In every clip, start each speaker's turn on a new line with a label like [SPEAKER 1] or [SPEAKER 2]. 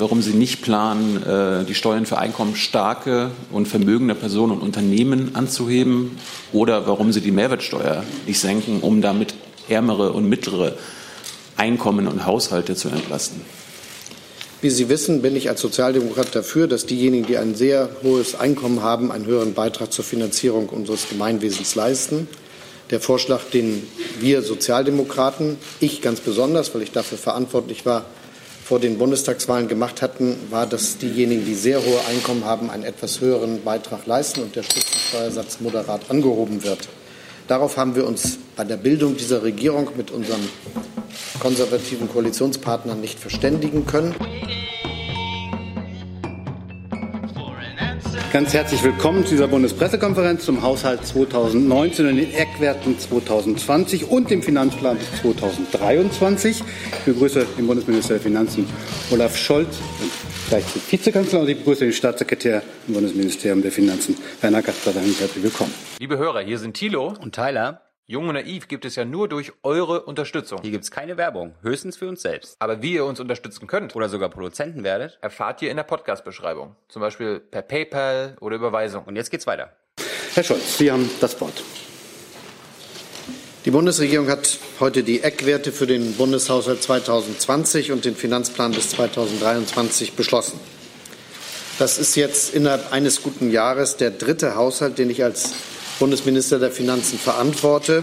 [SPEAKER 1] warum Sie nicht planen, äh, die Steuern für einkommensstarke und vermögende Personen und Unternehmen anzuheben oder warum Sie die Mehrwertsteuer nicht senken, um damit ärmere und mittlere Einkommen und Haushalte zu entlasten.
[SPEAKER 2] Wie Sie wissen, bin ich als Sozialdemokrat dafür, dass diejenigen, die ein sehr hohes Einkommen haben, einen höheren Beitrag zur Finanzierung unseres Gemeinwesens leisten. Der Vorschlag, den wir Sozialdemokraten, ich ganz besonders, weil ich dafür verantwortlich war, vor den Bundestagswahlen gemacht hatten, war, dass diejenigen, die sehr hohe Einkommen haben, einen etwas höheren Beitrag leisten und der Spitzensteuersatz moderat angehoben wird. Darauf haben wir uns bei der Bildung dieser Regierung mit unseren konservativen Koalitionspartnern nicht verständigen können.
[SPEAKER 3] Ganz herzlich willkommen zu dieser Bundespressekonferenz zum Haushalt 2019 und den Eckwerten 2020 und dem Finanzplan bis 2023. Ich begrüße den Bundesminister der Finanzen Olaf Scholz und gleich den Vizekanzler und ich begrüße den Staatssekretär im Bundesministerium der Finanzen Werner Kasper. Herzlich willkommen.
[SPEAKER 4] Liebe Hörer, hier sind Thilo
[SPEAKER 5] und Tyler.
[SPEAKER 4] Jung und Naiv gibt es ja nur durch eure Unterstützung.
[SPEAKER 5] Hier gibt es keine Werbung, höchstens für uns selbst.
[SPEAKER 4] Aber wie ihr uns unterstützen könnt
[SPEAKER 5] oder sogar Produzenten werdet,
[SPEAKER 4] erfahrt ihr in der Podcast-Beschreibung. Zum Beispiel per PayPal oder Überweisung.
[SPEAKER 5] Und jetzt geht's weiter.
[SPEAKER 3] Herr Scholz, Sie haben das Wort.
[SPEAKER 2] Die Bundesregierung hat heute die Eckwerte für den Bundeshaushalt 2020 und den Finanzplan bis 2023 beschlossen. Das ist jetzt innerhalb eines guten Jahres der dritte Haushalt, den ich als Bundesminister der Finanzen verantworte.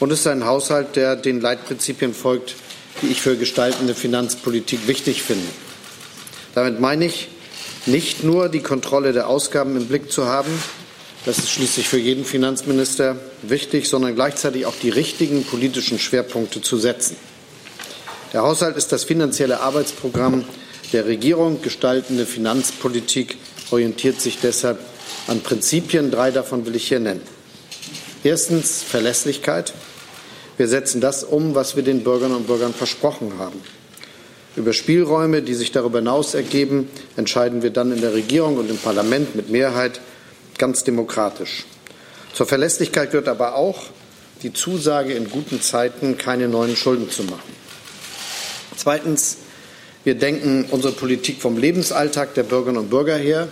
[SPEAKER 2] Und ist ein Haushalt, der den Leitprinzipien folgt, die ich für gestaltende Finanzpolitik wichtig finde. Damit meine ich, nicht nur die Kontrolle der Ausgaben im Blick zu haben, das ist schließlich für jeden Finanzminister wichtig, sondern gleichzeitig auch die richtigen politischen Schwerpunkte zu setzen. Der Haushalt ist das finanzielle Arbeitsprogramm der Regierung. Gestaltende Finanzpolitik orientiert sich deshalb an Prinzipien. Drei davon will ich hier nennen. Erstens Verlässlichkeit. Wir setzen das um, was wir den Bürgerinnen und Bürgern versprochen haben. Über Spielräume, die sich darüber hinaus ergeben, entscheiden wir dann in der Regierung und im Parlament mit Mehrheit ganz demokratisch. Zur Verlässlichkeit gehört aber auch die Zusage, in guten Zeiten keine neuen Schulden zu machen. Zweitens, wir denken unsere Politik vom Lebensalltag der Bürgerinnen und Bürger her.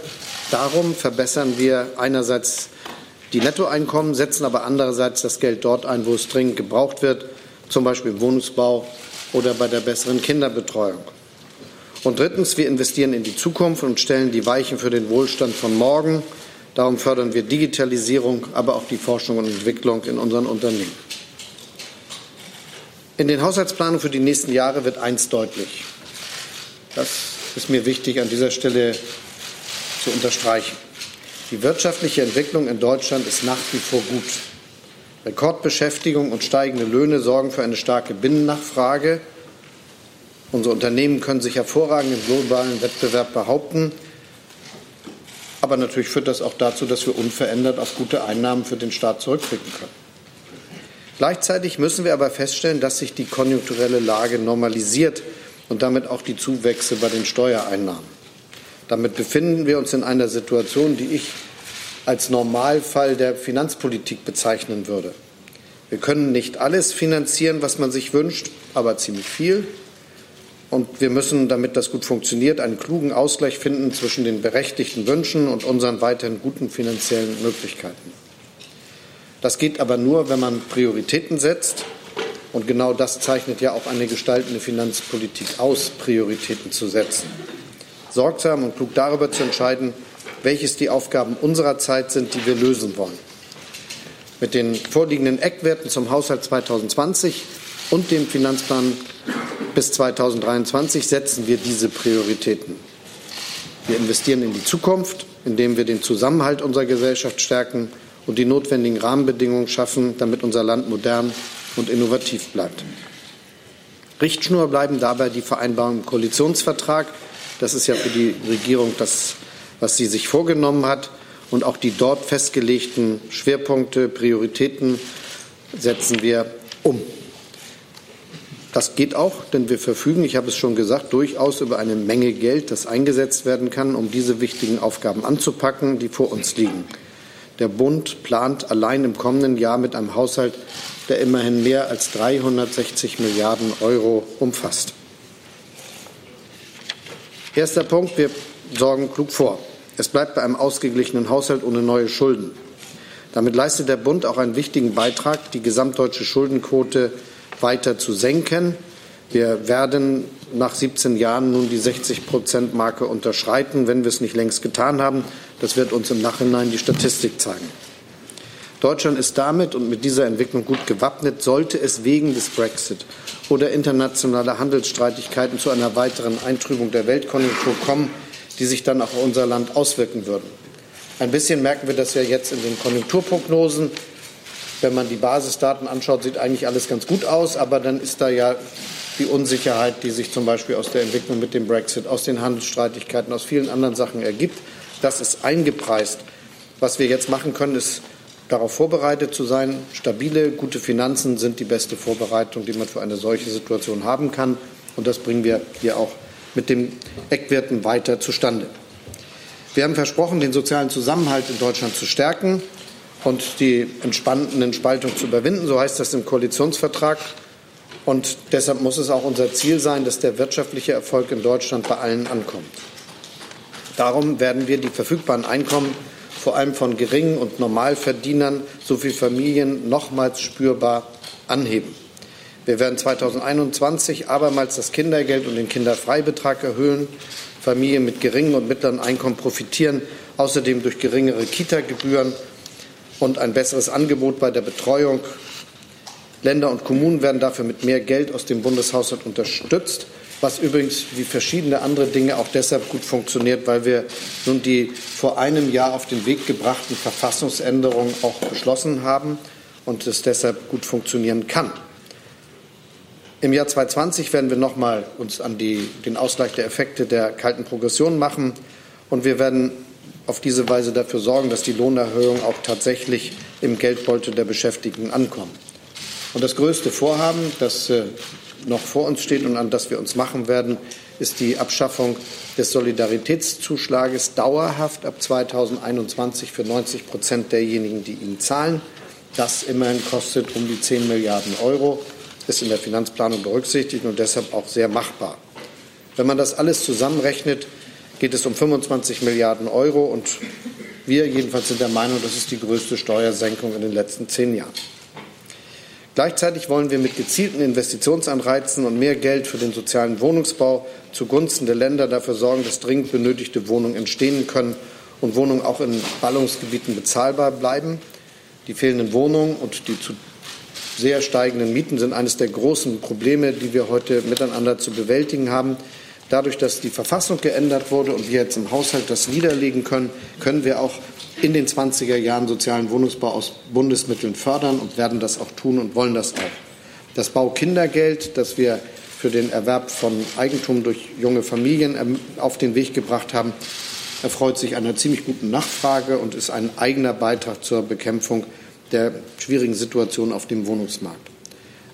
[SPEAKER 2] Darum verbessern wir einerseits die Nettoeinkommen, setzen aber andererseits das Geld dort ein, wo es dringend gebraucht wird, zum Beispiel im Wohnungsbau oder bei der besseren Kinderbetreuung. Und drittens, wir investieren in die Zukunft und stellen die Weichen für den Wohlstand von morgen. Darum fördern wir Digitalisierung, aber auch die Forschung und Entwicklung in unseren Unternehmen. In den Haushaltsplanungen für die nächsten Jahre wird eins deutlich. Das ist mir wichtig an dieser Stelle zu unterstreichen. Die wirtschaftliche Entwicklung in Deutschland ist nach wie vor gut. Rekordbeschäftigung und steigende Löhne sorgen für eine starke Binnennachfrage. Unsere Unternehmen können sich hervorragend im globalen Wettbewerb behaupten. Aber natürlich führt das auch dazu, dass wir unverändert auf gute Einnahmen für den Staat zurückblicken können. Gleichzeitig müssen wir aber feststellen, dass sich die konjunkturelle Lage normalisiert und damit auch die Zuwächse bei den Steuereinnahmen. Damit befinden wir uns in einer Situation, die ich als Normalfall der Finanzpolitik bezeichnen würde. Wir können nicht alles finanzieren, was man sich wünscht, aber ziemlich viel. Und wir müssen, damit das gut funktioniert, einen klugen Ausgleich finden zwischen den berechtigten Wünschen und unseren weiterhin guten finanziellen Möglichkeiten. Das geht aber nur, wenn man Prioritäten setzt. Und genau das zeichnet ja auch eine gestaltende Finanzpolitik aus, Prioritäten zu setzen sorgsam und klug darüber zu entscheiden, welches die Aufgaben unserer Zeit sind, die wir lösen wollen. Mit den vorliegenden Eckwerten zum Haushalt 2020 und dem Finanzplan bis 2023 setzen wir diese Prioritäten. Wir investieren in die Zukunft, indem wir den Zusammenhalt unserer Gesellschaft stärken und die notwendigen Rahmenbedingungen schaffen, damit unser Land modern und innovativ bleibt. Richtschnur bleiben dabei die Vereinbarungen im Koalitionsvertrag das ist ja für die Regierung das, was sie sich vorgenommen hat. Und auch die dort festgelegten Schwerpunkte, Prioritäten setzen wir um. Das geht auch, denn wir verfügen, ich habe es schon gesagt, durchaus über eine Menge Geld, das eingesetzt werden kann, um diese wichtigen Aufgaben anzupacken, die vor uns liegen. Der Bund plant allein im kommenden Jahr mit einem Haushalt, der immerhin mehr als 360 Milliarden Euro umfasst. Erster Punkt, wir sorgen klug vor. Es bleibt bei einem ausgeglichenen Haushalt ohne neue Schulden. Damit leistet der Bund auch einen wichtigen Beitrag, die gesamtdeutsche Schuldenquote weiter zu senken. Wir werden nach 17 Jahren nun die 60-Prozent-Marke unterschreiten, wenn wir es nicht längst getan haben. Das wird uns im Nachhinein die Statistik zeigen. Deutschland ist damit und mit dieser Entwicklung gut gewappnet, sollte es wegen des Brexit oder internationaler Handelsstreitigkeiten zu einer weiteren Eintrübung der Weltkonjunktur kommen, die sich dann auch auf unser Land auswirken würden. Ein bisschen merken wir das ja jetzt in den Konjunkturprognosen. Wenn man die Basisdaten anschaut, sieht eigentlich alles ganz gut aus, aber dann ist da ja die Unsicherheit, die sich zum Beispiel aus der Entwicklung mit dem Brexit, aus den Handelsstreitigkeiten, aus vielen anderen Sachen ergibt. Das ist eingepreist. Was wir jetzt machen können, ist darauf vorbereitet zu sein. Stabile, gute Finanzen sind die beste Vorbereitung, die man für eine solche Situation haben kann. Und das bringen wir hier auch mit den Eckwerten weiter zustande. Wir haben versprochen, den sozialen Zusammenhalt in Deutschland zu stärken und die entspannenden Spaltung zu überwinden. So heißt das im Koalitionsvertrag. Und deshalb muss es auch unser Ziel sein, dass der wirtschaftliche Erfolg in Deutschland bei allen ankommt. Darum werden wir die verfügbaren Einkommen vor allem von geringen und Normalverdienern sowie Familien nochmals spürbar anheben. Wir werden 2021 abermals das Kindergeld und den Kinderfreibetrag erhöhen. Familien mit geringen und mittleren Einkommen profitieren außerdem durch geringere Kita-Gebühren und ein besseres Angebot bei der Betreuung. Länder und Kommunen werden dafür mit mehr Geld aus dem Bundeshaushalt unterstützt was übrigens wie verschiedene andere Dinge auch deshalb gut funktioniert, weil wir nun die vor einem Jahr auf den Weg gebrachten Verfassungsänderungen auch beschlossen haben und es deshalb gut funktionieren kann. Im Jahr 2020 werden wir noch mal uns an die, den Ausgleich der Effekte der kalten Progression machen und wir werden auf diese Weise dafür sorgen, dass die Lohnerhöhungen auch tatsächlich im Geldbeutel der Beschäftigten ankommen. Und das größte Vorhaben, das äh, noch vor uns steht und an das wir uns machen werden, ist die Abschaffung des Solidaritätszuschlages dauerhaft ab 2021 für 90 Prozent derjenigen, die ihn zahlen. Das immerhin kostet um die 10 Milliarden Euro, ist in der Finanzplanung berücksichtigt und deshalb auch sehr machbar. Wenn man das alles zusammenrechnet, geht es um 25 Milliarden Euro und wir jedenfalls sind der Meinung, das ist die größte Steuersenkung in den letzten zehn Jahren. Gleichzeitig wollen wir mit gezielten Investitionsanreizen und mehr Geld für den sozialen Wohnungsbau zugunsten der Länder dafür sorgen, dass dringend benötigte Wohnungen entstehen können und Wohnungen auch in Ballungsgebieten bezahlbar bleiben. Die fehlenden Wohnungen und die zu sehr steigenden Mieten sind eines der großen Probleme, die wir heute miteinander zu bewältigen haben. Dadurch, dass die Verfassung geändert wurde und wir jetzt im Haushalt das niederlegen können, können wir auch in den 20er Jahren sozialen Wohnungsbau aus Bundesmitteln fördern und werden das auch tun und wollen das auch. Das Baukindergeld, das wir für den Erwerb von Eigentum durch junge Familien ähm, auf den Weg gebracht haben, erfreut sich einer ziemlich guten Nachfrage und ist ein eigener Beitrag zur Bekämpfung der schwierigen Situation auf dem Wohnungsmarkt.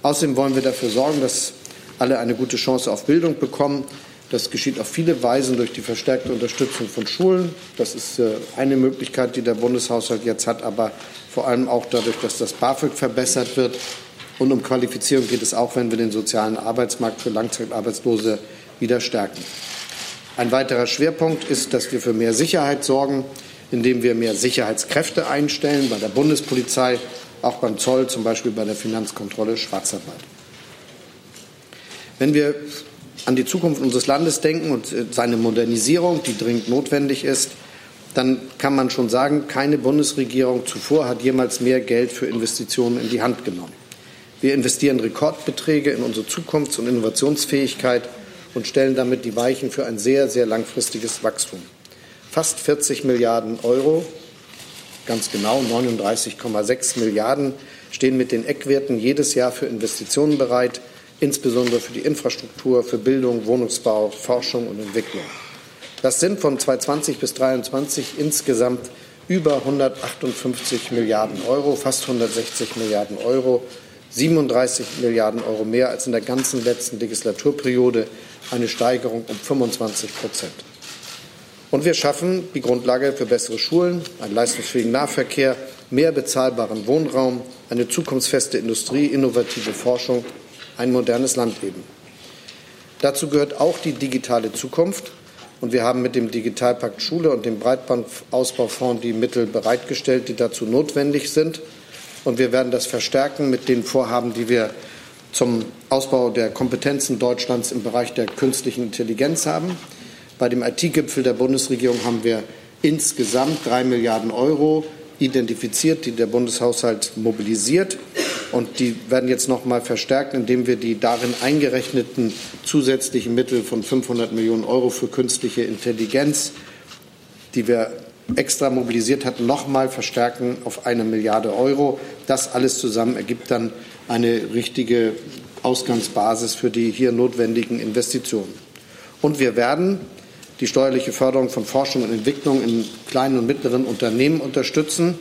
[SPEAKER 2] Außerdem wollen wir dafür sorgen, dass alle eine gute Chance auf Bildung bekommen. Das geschieht auf viele Weisen durch die verstärkte Unterstützung von Schulen. Das ist äh, eine Möglichkeit, die der Bundeshaushalt jetzt hat, aber vor allem auch dadurch, dass das BAföG verbessert wird. Und um Qualifizierung geht es auch, wenn wir den sozialen Arbeitsmarkt für Langzeitarbeitslose wieder stärken. Ein weiterer Schwerpunkt ist, dass wir für mehr Sicherheit sorgen, indem wir mehr Sicherheitskräfte einstellen bei der Bundespolizei, auch beim Zoll, zum Beispiel bei der Finanzkontrolle Schwarzarbeit. Wenn wir an die Zukunft unseres Landes denken und äh, seine Modernisierung, die dringend notwendig ist, dann kann man schon sagen, keine Bundesregierung zuvor hat jemals mehr Geld für Investitionen in die Hand genommen. Wir investieren Rekordbeträge in unsere Zukunfts- und Innovationsfähigkeit und stellen damit die Weichen für ein sehr, sehr langfristiges Wachstum. Fast 40 Milliarden Euro, ganz genau 39,6 Milliarden, stehen mit den Eckwerten jedes Jahr für Investitionen bereit, insbesondere für die Infrastruktur, für Bildung, Wohnungsbau, Forschung und Entwicklung. Das sind von 2020 bis 2023 insgesamt über 158 Milliarden Euro, fast 160 Milliarden Euro, 37 Milliarden Euro mehr als in der ganzen letzten Legislaturperiode, eine Steigerung um 25 Prozent. Und wir schaffen die Grundlage für bessere Schulen, einen leistungsfähigen Nahverkehr, mehr bezahlbaren Wohnraum, eine zukunftsfeste Industrie, innovative Forschung ein modernes Land leben. Dazu gehört auch die digitale Zukunft. Und wir haben mit dem Digitalpakt Schule und dem Breitbandausbaufonds die Mittel bereitgestellt, die dazu notwendig sind. Und wir werden das verstärken mit den Vorhaben, die wir zum Ausbau der Kompetenzen Deutschlands im Bereich der künstlichen Intelligenz haben. Bei dem IT-Gipfel der Bundesregierung haben wir insgesamt drei Milliarden Euro identifiziert, die der Bundeshaushalt mobilisiert. Und die werden jetzt noch mal verstärkt, indem wir die darin eingerechneten zusätzlichen Mittel von 500 Millionen Euro für künstliche Intelligenz, die wir extra mobilisiert hatten, noch mal verstärken auf eine Milliarde Euro. Das alles zusammen ergibt dann eine richtige Ausgangsbasis für die hier notwendigen Investitionen. Und wir werden die steuerliche Förderung von Forschung und Entwicklung in kleinen und mittleren Unternehmen unterstützen.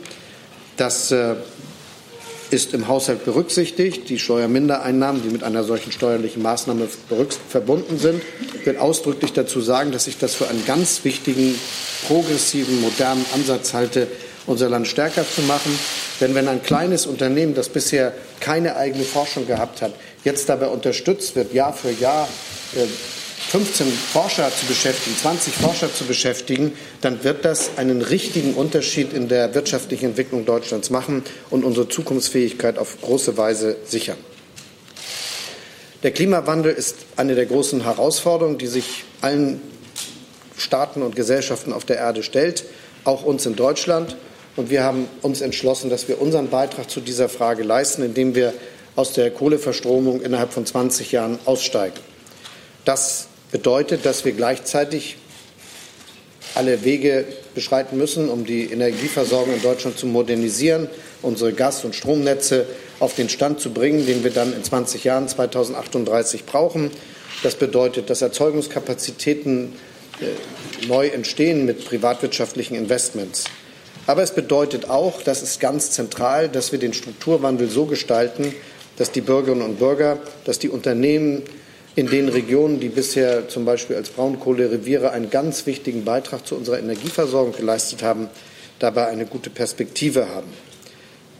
[SPEAKER 2] Das äh, ist im Haushalt berücksichtigt. Die Steuermindereinnahmen, die mit einer solchen steuerlichen Maßnahme verbunden sind, wird ausdrücklich dazu sagen, dass ich das für einen ganz wichtigen, progressiven, modernen Ansatz halte, unser Land stärker zu machen. Denn wenn ein kleines Unternehmen, das bisher keine eigene Forschung gehabt hat, jetzt dabei unterstützt wird, Jahr für Jahr äh, 15 Forscher zu beschäftigen, 20 Forscher zu beschäftigen, dann wird das einen richtigen Unterschied in der wirtschaftlichen Entwicklung Deutschlands machen und unsere Zukunftsfähigkeit auf große Weise sichern. Der Klimawandel ist eine der großen Herausforderungen, die sich allen Staaten und Gesellschaften auf der Erde stellt, auch uns in Deutschland. Und wir haben uns entschlossen, dass wir unseren Beitrag zu dieser Frage leisten, indem wir aus der Kohleverstromung innerhalb von 20 Jahren aussteigen. Das bedeutet, dass wir gleichzeitig alle Wege beschreiten müssen, um die Energieversorgung in Deutschland zu modernisieren, unsere Gas- und Stromnetze auf den Stand zu bringen, den wir dann in 20 Jahren, 2038 brauchen. Das bedeutet, dass Erzeugungskapazitäten äh, neu entstehen mit privatwirtschaftlichen Investments. Aber es bedeutet auch, das ist ganz zentral, dass wir den Strukturwandel so gestalten, dass die Bürgerinnen und Bürger, dass die Unternehmen, in den Regionen, die bisher zum Beispiel als Braunkohlereviere einen ganz wichtigen Beitrag zu unserer Energieversorgung geleistet haben, dabei eine gute Perspektive haben.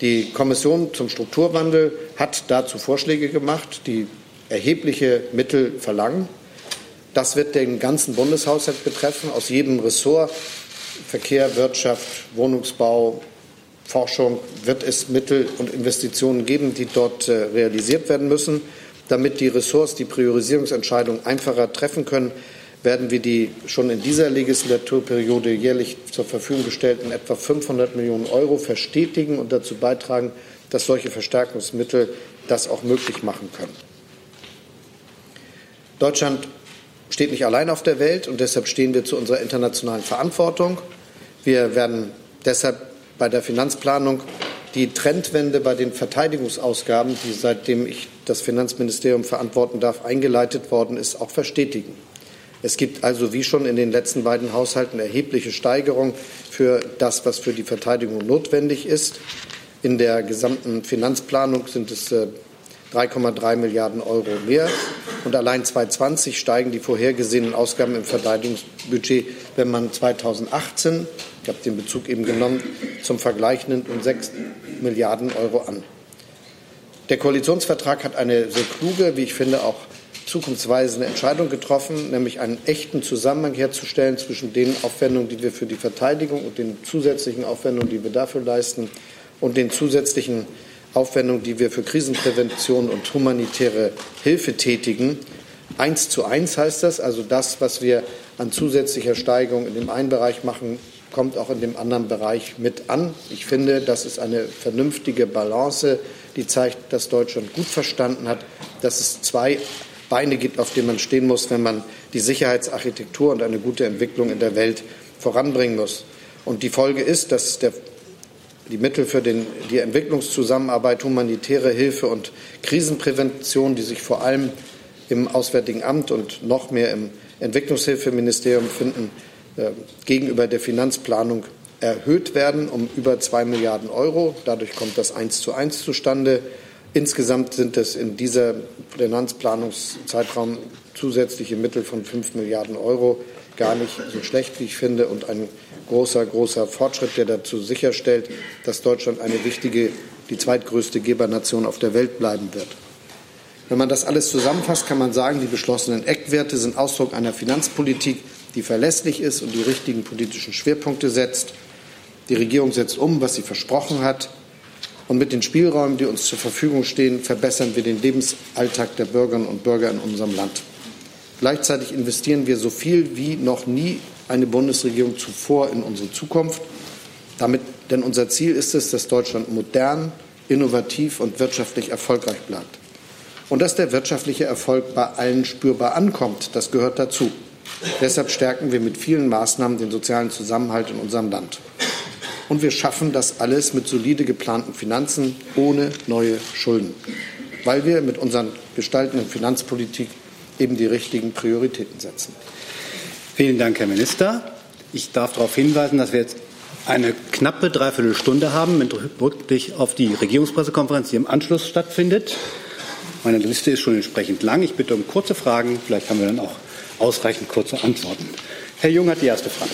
[SPEAKER 2] Die Kommission zum Strukturwandel hat dazu Vorschläge gemacht, die erhebliche Mittel verlangen. Das wird den ganzen Bundeshaushalt betreffen, aus jedem Ressort Verkehr, Wirtschaft, Wohnungsbau, Forschung wird es Mittel und Investitionen geben, die dort äh, realisiert werden müssen. Damit die Ressorts die Priorisierungsentscheidung einfacher treffen können, werden wir die schon in dieser Legislaturperiode jährlich zur Verfügung gestellten etwa 500 Millionen Euro verstetigen und dazu beitragen, dass solche Verstärkungsmittel das auch möglich machen können. Deutschland steht nicht allein auf der Welt und deshalb stehen wir zu unserer internationalen Verantwortung. Wir werden deshalb bei der Finanzplanung die Trendwende bei den Verteidigungsausgaben, die seitdem ich das Finanzministerium verantworten darf, eingeleitet worden ist, auch verstetigen. Es gibt also wie schon in den letzten beiden Haushalten erhebliche Steigerungen für das, was für die Verteidigung notwendig ist. In der gesamten Finanzplanung sind es 3,3 äh, Milliarden Euro mehr. Und allein 2020 steigen die vorhergesehenen Ausgaben im Verteidigungsbudget, wenn man 2018, ich habe den Bezug eben genommen, zum Vergleich nimmt, um 6 Milliarden Euro an. Der Koalitionsvertrag hat eine sehr kluge, wie ich finde, auch zukunftsweisende Entscheidung getroffen, nämlich einen echten Zusammenhang herzustellen zwischen den Aufwendungen, die wir für die Verteidigung und den zusätzlichen Aufwendungen, die wir dafür leisten, und den zusätzlichen Aufwendungen, die wir für Krisenprävention und humanitäre Hilfe tätigen. Eins zu eins heißt das, also das, was wir an zusätzlicher Steigerung in dem einen Bereich machen, kommt auch in dem anderen Bereich mit an. Ich finde, das ist eine vernünftige Balance, die zeigt, dass Deutschland gut verstanden hat, dass es zwei Beine gibt, auf denen man stehen muss, wenn man die Sicherheitsarchitektur und eine gute Entwicklung in der Welt voranbringen muss. Und die Folge ist, dass der, die Mittel für den, die Entwicklungszusammenarbeit, humanitäre Hilfe und Krisenprävention, die sich vor allem im Auswärtigen Amt und noch mehr im Entwicklungshilfeministerium finden, äh, gegenüber der Finanzplanung erhöht werden um über zwei Milliarden Euro. Dadurch kommt das eins zu eins zustande. Insgesamt sind es in dieser Finanzplanungszeitraum zusätzliche Mittel von fünf Milliarden Euro. Gar nicht so schlecht, wie ich finde, und ein großer, großer Fortschritt, der dazu sicherstellt, dass Deutschland eine wichtige, die zweitgrößte Gebernation auf der Welt bleiben wird. Wenn man das alles zusammenfasst, kann man sagen, die beschlossenen Eckwerte sind Ausdruck einer Finanzpolitik, die verlässlich ist und die richtigen politischen Schwerpunkte setzt. Die Regierung setzt um, was sie versprochen hat. Und mit den Spielräumen, die uns zur Verfügung stehen, verbessern wir den Lebensalltag der Bürgerinnen und Bürger in unserem Land. Gleichzeitig investieren wir so viel wie noch nie eine Bundesregierung zuvor in unsere Zukunft. Damit, denn unser Ziel ist es, dass Deutschland modern, innovativ und wirtschaftlich erfolgreich bleibt. Und dass der wirtschaftliche Erfolg bei allen spürbar ankommt, das gehört dazu. Deshalb stärken wir mit vielen Maßnahmen den sozialen Zusammenhalt in unserem Land. Und wir schaffen das alles mit solide geplanten Finanzen ohne neue Schulden, weil wir mit unserer gestaltenden Finanzpolitik eben die richtigen Prioritäten setzen.
[SPEAKER 3] Vielen Dank, Herr Minister. Ich darf darauf hinweisen, dass wir jetzt eine knappe Dreiviertelstunde haben mit Rückblick auf die Regierungspressekonferenz, die im Anschluss stattfindet. Meine Liste ist schon entsprechend lang. Ich bitte um kurze Fragen. Vielleicht haben wir dann auch ausreichend kurze Antworten. Herr Jung hat die erste Frage.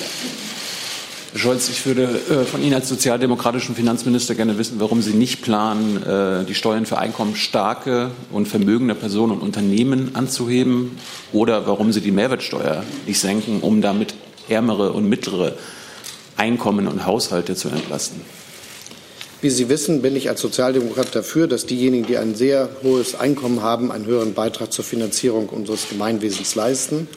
[SPEAKER 1] Herr Scholz, ich würde äh, von Ihnen als sozialdemokratischen Finanzminister gerne wissen, warum Sie nicht planen, äh, die Steuern für einkommensstarke und vermögende Personen und Unternehmen anzuheben oder warum Sie die Mehrwertsteuer nicht senken, um damit ärmere und mittlere Einkommen und Haushalte zu entlasten.
[SPEAKER 2] Wie Sie wissen, bin ich als Sozialdemokrat dafür, dass diejenigen, die ein sehr hohes Einkommen haben, einen höheren Beitrag zur Finanzierung unseres Gemeinwesens leisten.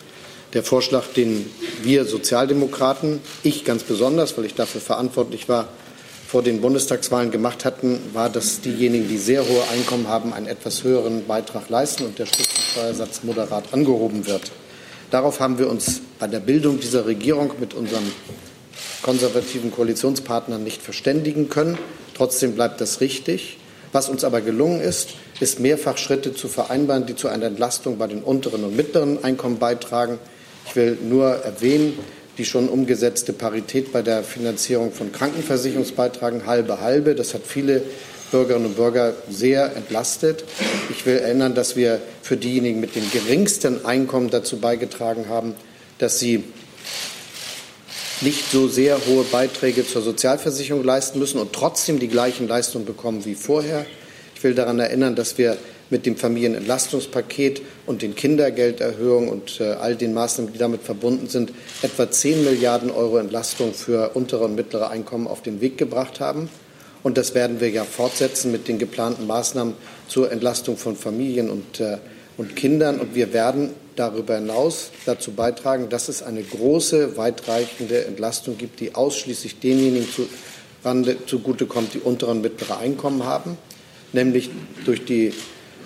[SPEAKER 2] Der Vorschlag, den wir Sozialdemokraten, ich ganz besonders, weil ich dafür verantwortlich war, vor den Bundestagswahlen gemacht hatten, war, dass diejenigen, die sehr hohe Einkommen haben, einen etwas höheren Beitrag leisten und der Spitzensteuersatz moderat angehoben wird. Darauf haben wir uns bei der Bildung dieser Regierung mit unseren konservativen Koalitionspartnern nicht verständigen können. Trotzdem bleibt das richtig. Was uns aber gelungen ist, ist mehrfach Schritte zu vereinbaren, die zu einer Entlastung bei den unteren und mittleren Einkommen beitragen. Ich will nur erwähnen, die schon umgesetzte Parität bei der Finanzierung von Krankenversicherungsbeitragen halbe halbe. Das hat viele Bürgerinnen und Bürger sehr entlastet. Ich will erinnern, dass wir für diejenigen mit dem geringsten Einkommen dazu beigetragen haben, dass sie nicht so sehr hohe Beiträge zur Sozialversicherung leisten müssen und trotzdem die gleichen Leistungen bekommen wie vorher. Ich will daran erinnern, dass wir mit dem Familienentlastungspaket und den Kindergelderhöhungen und äh, all den Maßnahmen, die damit verbunden sind, etwa 10 Milliarden Euro Entlastung für untere und mittlere Einkommen auf den Weg gebracht haben. Und das werden wir ja fortsetzen mit den geplanten Maßnahmen zur Entlastung von Familien und, äh, und Kindern. Und wir werden darüber hinaus dazu beitragen, dass es eine große, weitreichende Entlastung gibt, die ausschließlich denjenigen zu, zugutekommt, die untere und mittlere Einkommen haben, nämlich durch die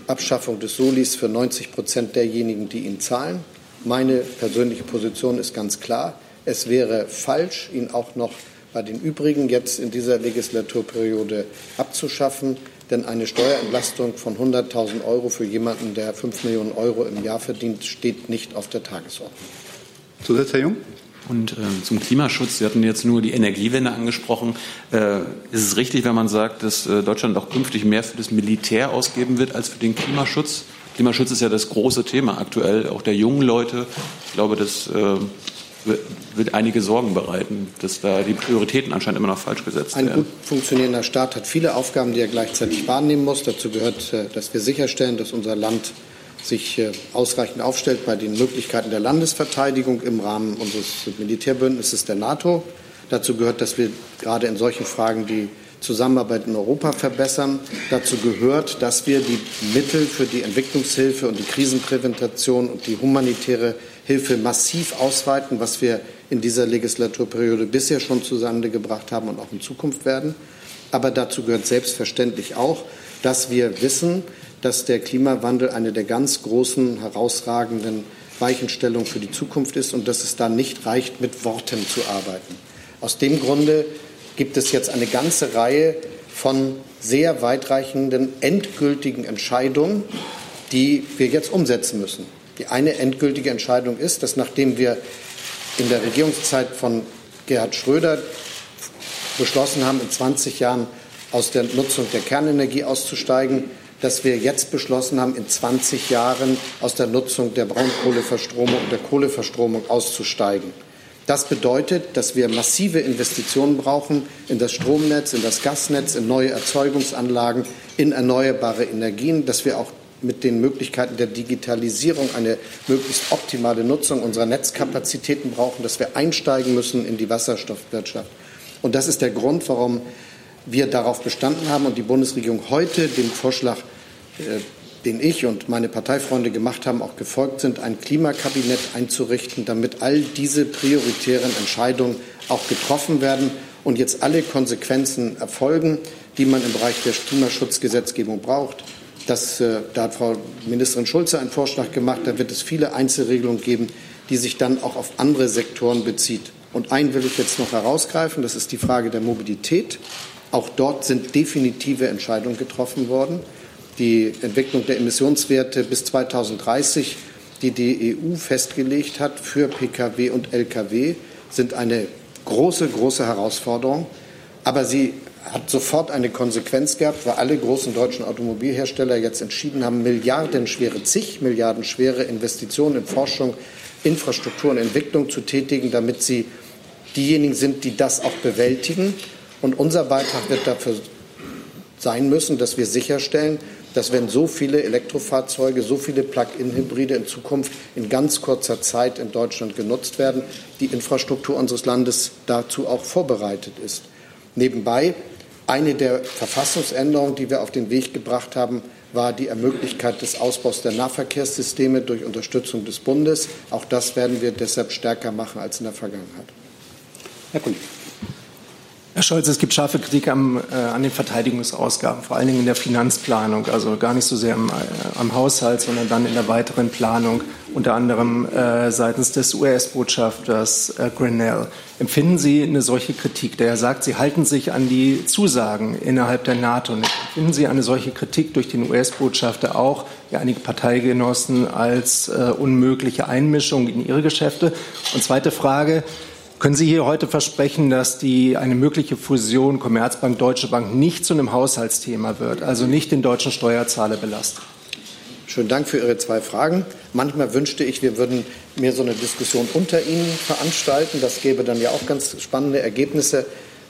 [SPEAKER 2] Abschaffung des Solis für 90 Prozent derjenigen, die ihn zahlen. Meine persönliche Position ist ganz klar. Es wäre falsch, ihn auch noch bei den übrigen jetzt in dieser Legislaturperiode abzuschaffen. Denn eine Steuerentlastung von 100.000 Euro für jemanden, der 5 Millionen Euro im Jahr verdient, steht nicht auf der Tagesordnung.
[SPEAKER 3] Zusatz, Herr Jung?
[SPEAKER 1] Und äh, zum Klimaschutz, Sie hatten jetzt nur die Energiewende angesprochen. Äh, ist es richtig, wenn man sagt, dass äh, Deutschland auch künftig mehr für das Militär ausgeben wird als für den Klimaschutz? Klimaschutz ist ja das große Thema aktuell, auch der jungen Leute. Ich glaube, das äh, wird einige Sorgen bereiten, dass da die Prioritäten anscheinend immer noch falsch gesetzt
[SPEAKER 2] werden.
[SPEAKER 1] Ein
[SPEAKER 2] gut funktionierender Staat hat viele Aufgaben, die er gleichzeitig wahrnehmen muss. Dazu gehört, äh, dass wir sicherstellen, dass unser Land sich äh, ausreichend aufstellt bei den Möglichkeiten der Landesverteidigung im Rahmen unseres Militärbündnisses der NATO. Dazu gehört, dass wir gerade in solchen Fragen die Zusammenarbeit in Europa verbessern. Dazu gehört, dass wir die Mittel für die Entwicklungshilfe und die Krisenprävention und die humanitäre Hilfe massiv ausweiten, was wir in dieser Legislaturperiode bisher schon zustande gebracht haben und auch in Zukunft werden. Aber dazu gehört selbstverständlich auch, dass wir wissen, dass der Klimawandel eine der ganz großen, herausragenden Weichenstellungen für die Zukunft ist und dass es da nicht reicht, mit Worten zu arbeiten. Aus dem Grunde gibt es jetzt eine ganze Reihe von sehr weitreichenden, endgültigen Entscheidungen, die wir jetzt umsetzen müssen. Die eine endgültige Entscheidung ist, dass nachdem wir in der Regierungszeit von Gerhard Schröder beschlossen haben, in 20 Jahren aus der Nutzung der Kernenergie auszusteigen, dass wir jetzt beschlossen haben, in 20 Jahren aus der Nutzung der Braunkohleverstromung und der Kohleverstromung auszusteigen. Das bedeutet, dass wir massive Investitionen brauchen in das Stromnetz, in das Gasnetz, in neue Erzeugungsanlagen, in erneuerbare Energien, dass wir auch mit den Möglichkeiten der Digitalisierung eine möglichst optimale Nutzung unserer Netzkapazitäten brauchen, dass wir einsteigen müssen in die Wasserstoffwirtschaft. Und das ist der Grund, warum wir darauf bestanden haben und die Bundesregierung heute dem Vorschlag, äh, den ich und meine Parteifreunde gemacht haben, auch gefolgt sind, ein Klimakabinett einzurichten, damit all diese prioritären Entscheidungen auch getroffen werden und jetzt alle Konsequenzen erfolgen, die man im Bereich der Klimaschutzgesetzgebung braucht. Das, äh, da hat Frau Ministerin Schulze einen Vorschlag gemacht. Da wird es viele Einzelregelungen geben, die sich dann auch auf andere Sektoren bezieht. Und einen will ich jetzt noch herausgreifen, das ist die Frage der Mobilität. Auch dort sind definitive Entscheidungen getroffen worden. Die Entwicklung der Emissionswerte bis 2030, die die EU festgelegt hat für Pkw und Lkw, sind eine große, große Herausforderung. Aber sie hat sofort eine Konsequenz gehabt, weil alle großen deutschen Automobilhersteller jetzt entschieden haben, milliardenschwere, zig Milliarden schwere Investitionen in Forschung, Infrastruktur und Entwicklung zu tätigen, damit sie diejenigen sind, die das auch bewältigen. Und unser Beitrag wird dafür sein müssen, dass wir sicherstellen, dass wenn so viele Elektrofahrzeuge, so viele Plug-in-Hybride in Zukunft in ganz kurzer Zeit in Deutschland genutzt werden, die Infrastruktur unseres Landes dazu auch vorbereitet ist. Nebenbei, eine der Verfassungsänderungen, die wir auf den Weg gebracht haben, war die Ermöglichkeit des Ausbaus der Nahverkehrssysteme durch Unterstützung des Bundes. Auch das werden wir deshalb stärker machen als in der Vergangenheit.
[SPEAKER 6] Herr Kollege. Herr Scholz, es gibt scharfe Kritik am, äh, an den Verteidigungsausgaben, vor allen Dingen in der Finanzplanung, also gar nicht so sehr am, äh, am Haushalt, sondern dann in der weiteren Planung, unter anderem äh, seitens des US-Botschafters äh, Grinnell. Empfinden Sie eine solche Kritik, der sagt, Sie halten sich an die Zusagen innerhalb der NATO? Empfinden Sie eine solche Kritik durch den US-Botschafter auch, wie einige Parteigenossen, als äh, unmögliche Einmischung in Ihre Geschäfte? Und zweite Frage, können Sie hier heute versprechen, dass die, eine mögliche Fusion Commerzbank-Deutsche Bank nicht zu einem Haushaltsthema wird, also nicht den deutschen Steuerzahler belastet?
[SPEAKER 2] Schönen Dank für Ihre zwei Fragen. Manchmal wünschte ich, wir würden mehr so eine Diskussion unter Ihnen veranstalten. Das gäbe dann ja auch ganz spannende Ergebnisse.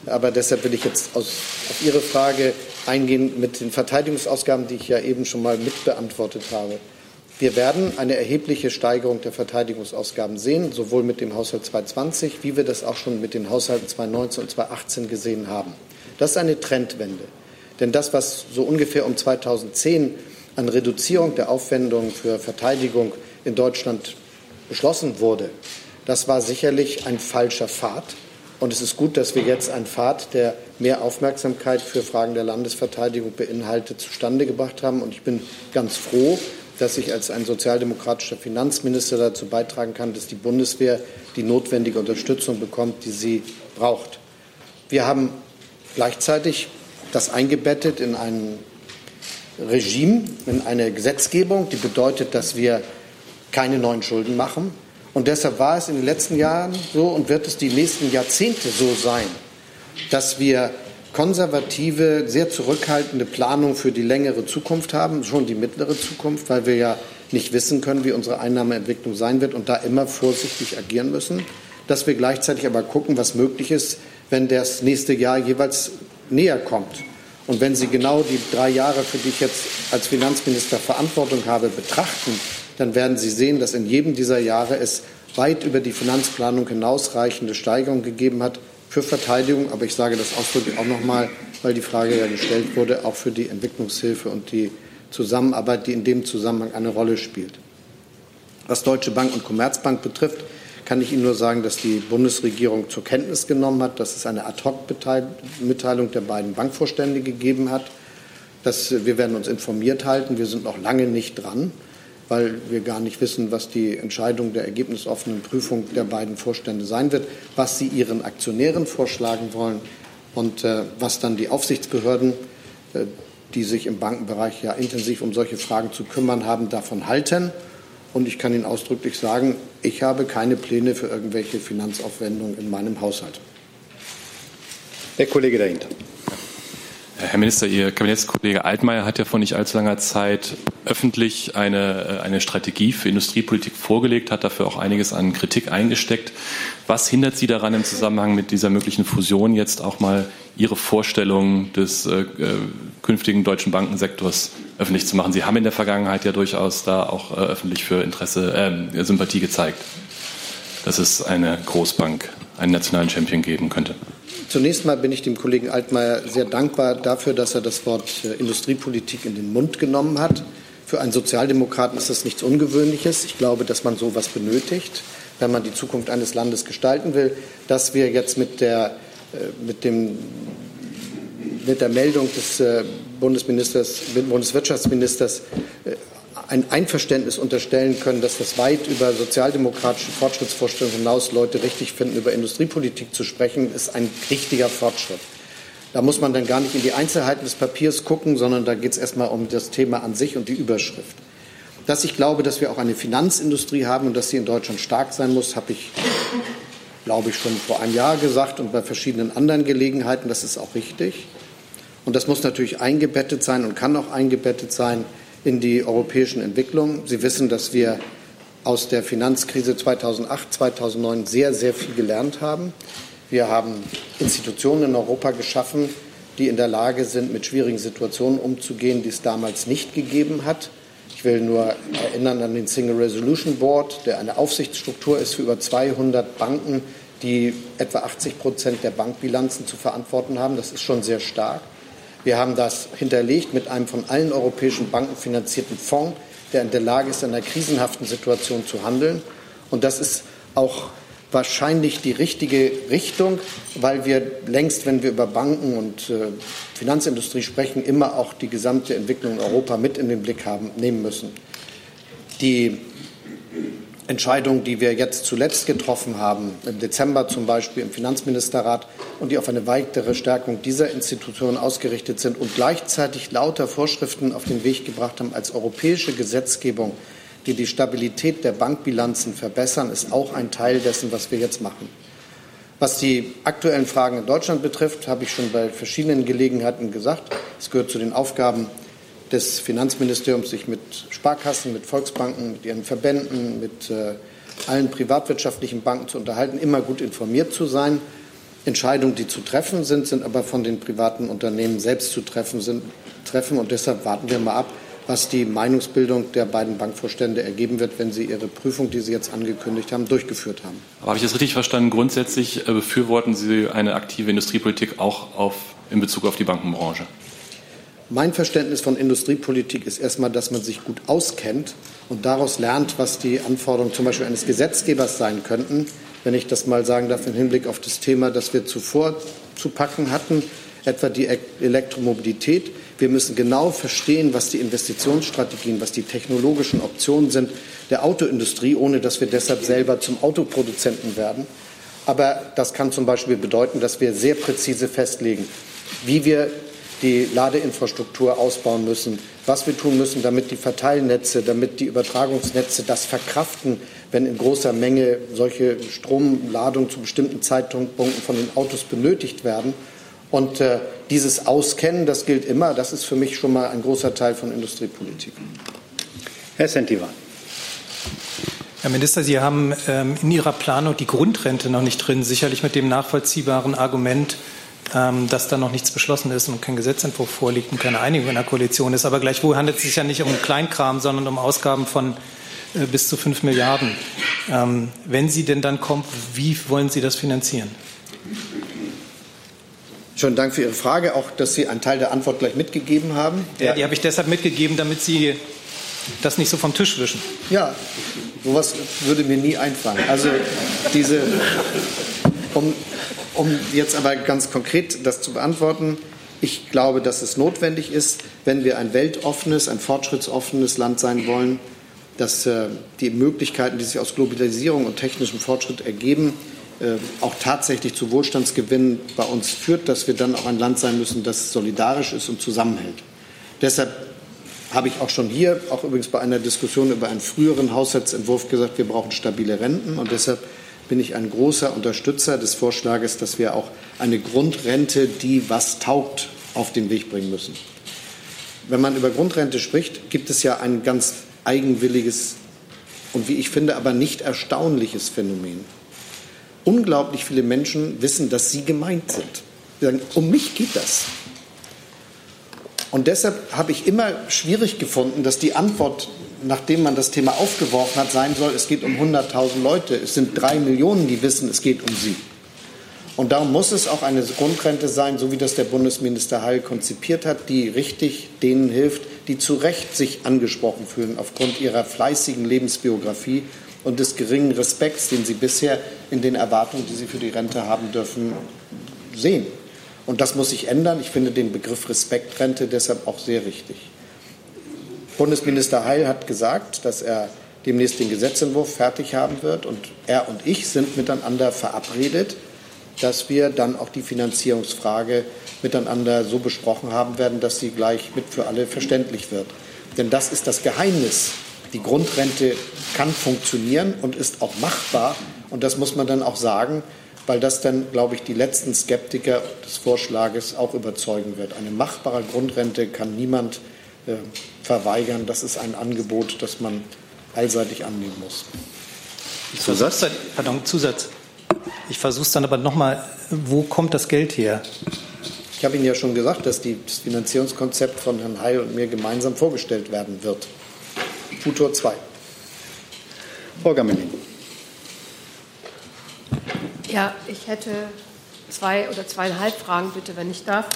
[SPEAKER 2] Aber deshalb will ich jetzt aus, auf Ihre Frage eingehen mit den Verteidigungsausgaben, die ich ja eben schon mal mitbeantwortet habe. Wir werden eine erhebliche Steigerung der Verteidigungsausgaben sehen, sowohl mit dem Haushalt 2020, wie wir das auch schon mit den Haushalten 2019 und 2018 gesehen haben. Das ist eine Trendwende. Denn das, was so ungefähr um 2010 an Reduzierung der Aufwendungen für Verteidigung in Deutschland beschlossen wurde, das war sicherlich ein falscher Pfad. Und es ist gut, dass wir jetzt einen Pfad, der mehr Aufmerksamkeit für Fragen der Landesverteidigung beinhaltet, zustande gebracht haben. Und ich bin ganz froh, dass ich als ein sozialdemokratischer Finanzminister dazu beitragen kann, dass die Bundeswehr die notwendige Unterstützung bekommt, die sie braucht. Wir haben gleichzeitig das eingebettet in ein Regime, in eine Gesetzgebung, die bedeutet, dass wir keine neuen Schulden machen. Und deshalb war es in den letzten Jahren so und wird es die nächsten Jahrzehnte so sein, dass wir konservative, sehr zurückhaltende Planung für die längere Zukunft haben, schon die mittlere Zukunft, weil wir ja nicht wissen können, wie unsere Einnahmeentwicklung sein wird und da immer vorsichtig agieren müssen. Dass wir gleichzeitig aber gucken, was möglich ist, wenn das nächste Jahr jeweils näher kommt. Und wenn Sie genau die drei Jahre, für die ich jetzt als Finanzminister Verantwortung habe, betrachten, dann werden Sie sehen, dass in jedem dieser Jahre es weit über die Finanzplanung hinausreichende Steigerungen gegeben hat, für Verteidigung, aber ich sage das ausdrücklich auch noch mal, weil die Frage ja gestellt wurde, auch für die Entwicklungshilfe und die Zusammenarbeit, die in dem Zusammenhang eine Rolle spielt. Was Deutsche Bank und Commerzbank betrifft, kann ich Ihnen nur sagen, dass die Bundesregierung zur Kenntnis genommen hat, dass es eine Ad-hoc-Mitteilung der beiden Bankvorstände gegeben hat. Dass wir werden uns informiert halten. Wir sind noch lange nicht dran weil wir gar nicht wissen, was die Entscheidung der ergebnisoffenen Prüfung der beiden Vorstände sein wird, was sie ihren Aktionären vorschlagen wollen und äh, was dann die Aufsichtsbehörden, äh, die sich im Bankenbereich ja intensiv um solche Fragen zu kümmern haben, davon halten. Und ich kann Ihnen ausdrücklich sagen, ich habe keine Pläne für irgendwelche Finanzaufwendungen in meinem Haushalt.
[SPEAKER 3] Der Kollege dahinter.
[SPEAKER 7] Herr Minister, Ihr Kabinettskollege Altmaier hat ja vor nicht allzu langer Zeit öffentlich eine, äh, eine Strategie für Industriepolitik vorgelegt, hat dafür auch einiges an Kritik eingesteckt. Was hindert Sie daran, im Zusammenhang mit dieser möglichen Fusion jetzt auch mal Ihre Vorstellung des äh, künftigen deutschen Bankensektors öffentlich zu machen. Sie haben in der Vergangenheit ja durchaus da auch äh, öffentlich für Interesse, äh, Sympathie gezeigt, dass es eine Großbank, einen nationalen Champion geben könnte.
[SPEAKER 2] Zunächst mal bin ich dem Kollegen Altmaier sehr dankbar dafür, dass er das Wort äh, Industriepolitik in den Mund genommen hat. Für einen Sozialdemokraten ist das nichts Ungewöhnliches. Ich glaube, dass man sowas benötigt, wenn man die Zukunft eines Landes gestalten will. Dass wir jetzt mit der, äh, mit dem mit der Meldung des äh, Bundesministers, Bundeswirtschaftsministers ein Einverständnis unterstellen können, dass das weit über sozialdemokratische Fortschrittsvorstellungen hinaus Leute richtig finden, über Industriepolitik zu sprechen, ist ein richtiger Fortschritt. Da muss man dann gar nicht in die Einzelheiten des Papiers gucken, sondern da geht es erstmal um das Thema an sich und die Überschrift. Dass ich glaube, dass wir auch eine Finanzindustrie haben und dass sie in Deutschland stark sein muss, habe ich, glaube ich, schon vor einem Jahr gesagt und bei verschiedenen anderen Gelegenheiten. Das ist auch richtig. Und das muss natürlich eingebettet sein und kann auch eingebettet sein in die europäischen Entwicklungen. Sie wissen, dass wir aus der Finanzkrise 2008, 2009 sehr, sehr viel gelernt haben. Wir haben Institutionen in Europa geschaffen, die in der Lage sind, mit schwierigen Situationen umzugehen, die es damals nicht gegeben hat. Ich will nur erinnern an den Single Resolution Board, der eine Aufsichtsstruktur ist für über 200 Banken, die etwa 80 Prozent der Bankbilanzen zu verantworten haben. Das ist schon sehr stark. Wir haben das hinterlegt mit einem von allen europäischen Banken finanzierten Fonds, der in der Lage ist, in einer krisenhaften Situation zu handeln. Und das ist auch wahrscheinlich die richtige Richtung, weil wir längst, wenn wir über Banken und äh, Finanzindustrie sprechen, immer auch die gesamte Entwicklung in Europa mit in den Blick haben, nehmen müssen. Die Entscheidungen, die wir jetzt zuletzt getroffen haben, im Dezember zum Beispiel im Finanzministerrat und die auf eine weitere Stärkung dieser Institutionen ausgerichtet sind und gleichzeitig lauter Vorschriften auf den Weg gebracht haben als europäische Gesetzgebung, die die Stabilität der Bankbilanzen verbessern, ist auch ein Teil dessen, was wir jetzt machen. Was die aktuellen Fragen in Deutschland betrifft, habe ich schon bei verschiedenen Gelegenheiten gesagt. Es gehört zu den Aufgaben des Finanzministeriums, sich mit Sparkassen, mit Volksbanken, mit ihren Verbänden, mit äh, allen privatwirtschaftlichen Banken zu unterhalten, immer gut informiert zu sein. Entscheidungen, die zu treffen sind, sind aber von den privaten Unternehmen selbst zu treffen, sind, treffen. Und deshalb warten wir mal ab, was die Meinungsbildung der beiden Bankvorstände ergeben wird, wenn sie ihre Prüfung, die sie jetzt angekündigt haben, durchgeführt haben.
[SPEAKER 7] Aber habe ich das richtig verstanden? Grundsätzlich äh, befürworten Sie eine aktive Industriepolitik auch auf, in Bezug auf die Bankenbranche?
[SPEAKER 2] Mein Verständnis von Industriepolitik ist erstmal, dass man sich gut auskennt und daraus lernt, was die Anforderungen zum Beispiel eines Gesetzgebers sein könnten. Wenn ich das mal sagen darf, im Hinblick auf das Thema, das wir zuvor zu packen hatten, etwa die Elektromobilität. Wir müssen genau verstehen, was die Investitionsstrategien, was die technologischen Optionen sind der Autoindustrie, ohne dass wir deshalb selber zum Autoproduzenten werden. Aber das kann zum Beispiel bedeuten, dass wir sehr präzise festlegen, wie wir die Ladeinfrastruktur ausbauen müssen, was wir tun müssen, damit die Verteilnetze, damit die Übertragungsnetze das verkraften, wenn in großer Menge solche Stromladungen zu bestimmten Zeitpunkten von den Autos benötigt werden. Und äh, dieses Auskennen, das gilt immer, das ist für mich schon mal ein großer Teil von Industriepolitik.
[SPEAKER 3] Herr Sentivan.
[SPEAKER 6] Herr Minister, Sie haben ähm, in Ihrer Planung die Grundrente noch nicht drin, sicherlich mit dem nachvollziehbaren Argument, dass da noch nichts beschlossen ist und kein Gesetzentwurf vorliegt und keine Einigung in der Koalition ist. Aber gleichwohl handelt es sich ja nicht um Kleinkram, sondern um Ausgaben von äh, bis zu fünf Milliarden. Ähm, wenn sie denn dann kommt, wie wollen Sie das finanzieren?
[SPEAKER 2] Schönen Dank für Ihre Frage, auch dass Sie einen Teil der Antwort gleich mitgegeben haben.
[SPEAKER 6] Ja, die habe ich deshalb mitgegeben, damit Sie das nicht so vom Tisch wischen.
[SPEAKER 2] Ja, sowas würde mir nie einfallen. Also diese, um um jetzt aber ganz konkret das zu beantworten, ich glaube, dass es notwendig ist, wenn wir ein weltoffenes, ein fortschrittsoffenes Land sein wollen, dass äh, die Möglichkeiten, die sich aus Globalisierung und technischem Fortschritt ergeben, äh, auch tatsächlich zu Wohlstandsgewinnen bei uns führt, dass wir dann auch ein Land sein müssen, das solidarisch ist und zusammenhält. Deshalb habe ich auch schon hier, auch übrigens bei einer Diskussion über einen früheren Haushaltsentwurf gesagt, wir brauchen stabile Renten und deshalb bin ich ein großer Unterstützer des Vorschlages, dass wir auch eine Grundrente, die was taugt, auf den Weg bringen müssen. Wenn man über Grundrente spricht, gibt es ja ein ganz eigenwilliges und wie ich finde aber nicht erstaunliches Phänomen. Unglaublich viele Menschen wissen, dass sie gemeint sind. Sie sagen, um mich geht das. Und deshalb habe ich immer schwierig gefunden, dass die Antwort, nachdem man das Thema aufgeworfen hat, sein soll, es geht um 100.000 Leute. Es sind drei Millionen, die wissen, es geht um sie. Und darum muss es auch eine Grundrente sein, so wie das der Bundesminister Heil konzipiert hat, die richtig denen hilft, die zu Recht sich angesprochen fühlen aufgrund ihrer fleißigen Lebensbiografie und des geringen Respekts, den sie bisher in den Erwartungen, die sie für die Rente haben dürfen, sehen. Und das muss sich ändern. Ich finde den Begriff Respektrente deshalb auch sehr richtig. Bundesminister Heil hat gesagt, dass er demnächst den Gesetzentwurf fertig haben wird. Und er und ich sind miteinander verabredet, dass wir dann auch die Finanzierungsfrage miteinander so besprochen haben werden, dass sie gleich mit für alle verständlich wird. Denn das ist das Geheimnis. Die Grundrente kann funktionieren und ist auch machbar. Und das muss man dann auch sagen, weil das dann, glaube ich, die letzten Skeptiker des Vorschlages auch überzeugen wird. Eine machbare Grundrente kann niemand äh, verweigern. Das ist ein Angebot, das man allseitig annehmen muss.
[SPEAKER 8] Zusatz? Pardon, Zusatz. Ich versuche es dann aber nochmal, wo kommt das Geld her?
[SPEAKER 2] Ich habe Ihnen ja schon gesagt, dass die, das Finanzierungskonzept von Herrn Heil und mir gemeinsam vorgestellt werden wird. Futur 2.
[SPEAKER 3] Frau Gammelin.
[SPEAKER 9] Ja, ich hätte zwei oder zweieinhalb Fragen, bitte, wenn ich darf.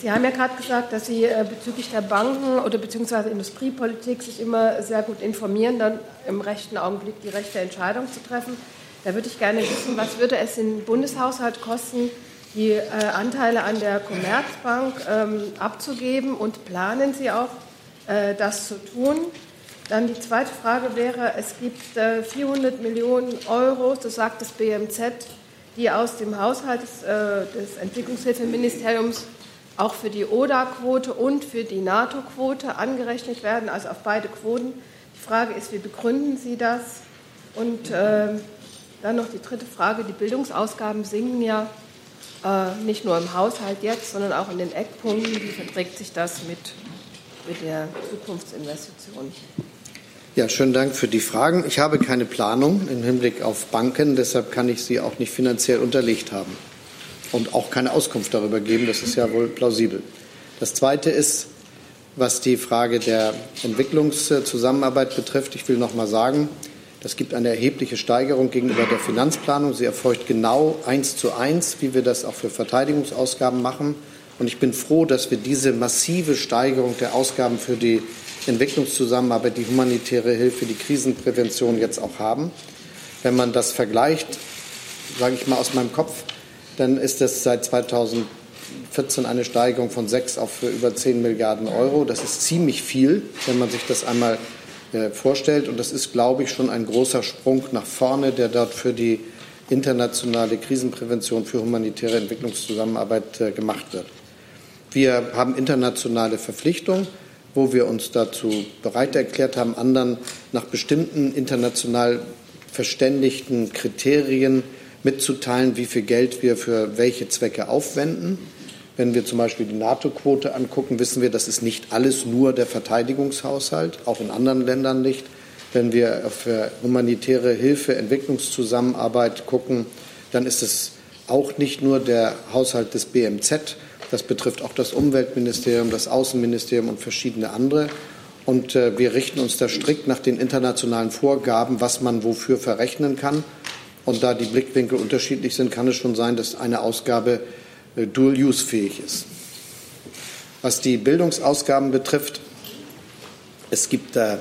[SPEAKER 9] Sie haben ja gerade gesagt, dass Sie äh, bezüglich der Banken oder beziehungsweise Industriepolitik sich immer sehr gut informieren, dann im rechten Augenblick die rechte Entscheidung zu treffen. Da würde ich gerne wissen, was würde es im Bundeshaushalt kosten, die äh, Anteile an der Commerzbank ähm, abzugeben und planen Sie auch, äh, das zu tun? Dann die zweite Frage wäre, es gibt äh, 400 Millionen Euro, so sagt das BMZ, die aus dem Haushalt des, äh, des Entwicklungshilfeministeriums auch für die ODA-Quote und für die NATO-Quote angerechnet werden, also auf beide Quoten. Die Frage ist, wie begründen Sie das? Und äh, dann noch die dritte Frage, die Bildungsausgaben sinken ja äh, nicht nur im Haushalt jetzt, sondern auch in den Eckpunkten. Wie verträgt sich das mit, mit der Zukunftsinvestition?
[SPEAKER 2] Ja, schönen Dank für die Fragen. Ich habe keine Planung im Hinblick auf Banken, deshalb kann ich sie auch nicht finanziell unterlegt haben und auch keine Auskunft darüber geben. Das ist ja wohl plausibel. Das Zweite ist, was die Frage der Entwicklungszusammenarbeit betrifft. Ich will noch mal sagen, das gibt eine erhebliche Steigerung gegenüber der Finanzplanung. Sie erfolgt genau eins zu eins, wie wir das auch für Verteidigungsausgaben machen. Und ich bin froh, dass wir diese massive Steigerung der Ausgaben für die Entwicklungszusammenarbeit, die humanitäre Hilfe, die Krisenprävention jetzt auch haben. Wenn man das vergleicht, sage ich mal aus meinem Kopf, dann ist es seit 2014 eine Steigerung von 6 auf über 10 Milliarden Euro. Das ist ziemlich viel, wenn man sich das einmal äh, vorstellt. Und das ist, glaube ich, schon ein großer Sprung nach vorne, der dort für die internationale Krisenprävention, für humanitäre Entwicklungszusammenarbeit äh, gemacht wird. Wir haben internationale Verpflichtungen, wo wir uns dazu bereit erklärt haben, anderen nach bestimmten international verständigten Kriterien mitzuteilen, wie viel Geld wir für welche Zwecke aufwenden. Wenn wir zum Beispiel die NATO-Quote angucken, wissen wir, das ist nicht alles nur der Verteidigungshaushalt, auch in anderen Ländern nicht. Wenn wir für humanitäre Hilfe, Entwicklungszusammenarbeit gucken, dann ist es auch nicht nur der Haushalt des BMZ, das betrifft auch das Umweltministerium, das Außenministerium und verschiedene andere. Und äh, wir richten uns da strikt nach den internationalen Vorgaben, was man wofür verrechnen kann. Und da die Blickwinkel unterschiedlich sind, kann es schon sein, dass eine Ausgabe äh, dual-use-fähig ist. Was die Bildungsausgaben betrifft, es gibt äh,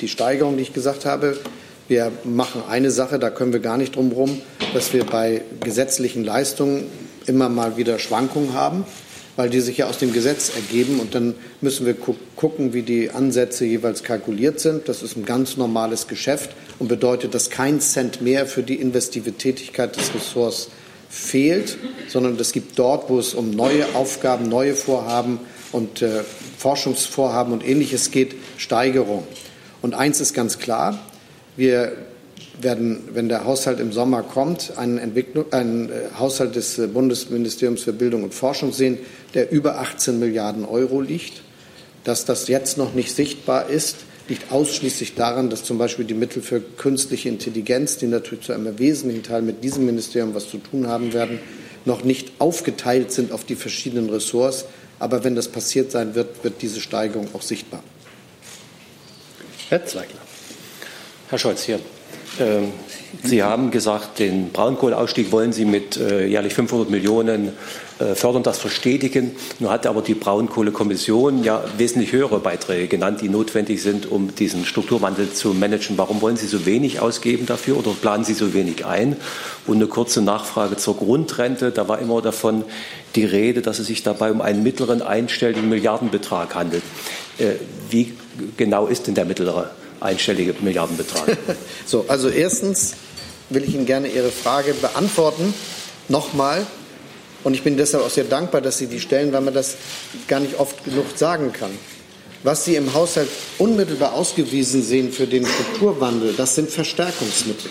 [SPEAKER 2] die Steigerung, die ich gesagt habe. Wir machen eine Sache, da können wir gar nicht drum herum, dass wir bei gesetzlichen Leistungen immer mal wieder Schwankungen haben, weil die sich ja aus dem Gesetz ergeben. Und dann müssen wir gu gucken, wie die Ansätze jeweils kalkuliert sind. Das ist ein ganz normales Geschäft und bedeutet, dass kein Cent mehr für die investive Tätigkeit des Ressorts fehlt, sondern es gibt dort, wo es um neue Aufgaben, neue Vorhaben und äh, Forschungsvorhaben und ähnliches geht, Steigerung. Und eins ist ganz klar, wir werden, wenn der Haushalt im Sommer kommt, einen, einen äh, Haushalt des äh, Bundesministeriums für Bildung und Forschung sehen, der über 18 Milliarden Euro liegt. Dass das jetzt noch nicht sichtbar ist, liegt ausschließlich daran, dass zum Beispiel die Mittel für künstliche Intelligenz, die natürlich zu einem wesentlichen Teil mit diesem Ministerium was zu tun haben werden, noch nicht aufgeteilt sind auf die verschiedenen Ressorts. Aber wenn das passiert sein wird, wird diese Steigerung auch sichtbar.
[SPEAKER 10] Herr Zweigler. Herr Scholz, hier. Ähm, Sie haben gesagt, den Braunkohleausstieg wollen Sie mit äh, jährlich 500 Millionen äh, fördern, das verstetigen. Nun hat aber die Braunkohlekommission ja wesentlich höhere Beiträge genannt, die notwendig sind, um diesen Strukturwandel zu managen. Warum wollen Sie so wenig ausgeben dafür oder planen Sie so wenig ein? Und eine kurze Nachfrage zur Grundrente. Da war immer davon die Rede, dass es sich dabei um einen mittleren einstelligen Milliardenbetrag handelt. Äh, wie genau ist denn der mittlere einstellige Milliardenbetrag?
[SPEAKER 2] so, also erstens will ich Ihnen gerne Ihre Frage beantworten. Nochmal. Und ich bin deshalb auch sehr dankbar, dass Sie die stellen, weil man das gar nicht oft genug sagen kann. Was Sie im Haushalt unmittelbar ausgewiesen sehen für den Strukturwandel, das sind Verstärkungsmittel.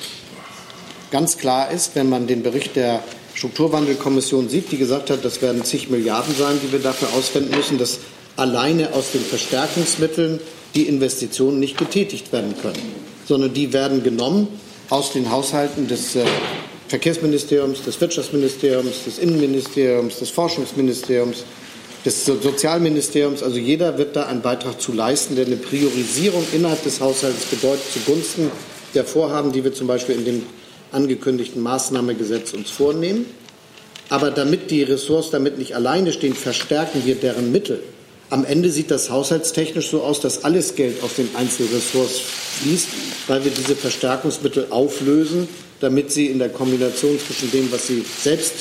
[SPEAKER 2] Ganz klar ist, wenn man den Bericht der Strukturwandelkommission sieht, die gesagt hat, das werden zig Milliarden sein, die wir dafür auswenden müssen, dass alleine aus den Verstärkungsmitteln die Investitionen nicht getätigt werden können, sondern die werden genommen aus den Haushalten des äh, Verkehrsministeriums, des Wirtschaftsministeriums, des Innenministeriums, des Forschungsministeriums, des Sozialministeriums. Also jeder wird da einen Beitrag zu leisten, der eine Priorisierung innerhalb des Haushalts bedeutet zugunsten der Vorhaben, die wir zum Beispiel in dem angekündigten Maßnahmegesetz uns vornehmen. Aber damit die Ressorts damit nicht alleine stehen, verstärken wir deren Mittel. Am Ende sieht das haushaltstechnisch so aus, dass alles Geld aus den Einzelressorts fließt, weil wir diese Verstärkungsmittel auflösen, damit sie in der Kombination zwischen dem, was sie selbst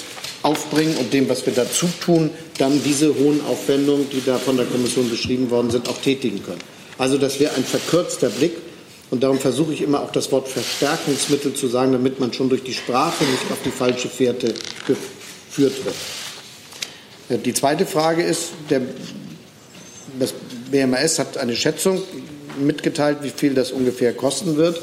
[SPEAKER 2] aufbringen und dem, was wir dazu tun, dann diese hohen Aufwendungen, die da von der Kommission beschrieben worden sind, auch tätigen können. Also das wäre ein verkürzter Blick. Und darum versuche ich immer auch das Wort Verstärkungsmittel zu sagen, damit man schon durch die Sprache nicht auf die falsche Fährte geführt wird. Die zweite Frage ist, der das BMAS hat eine Schätzung mitgeteilt, wie viel das ungefähr kosten wird,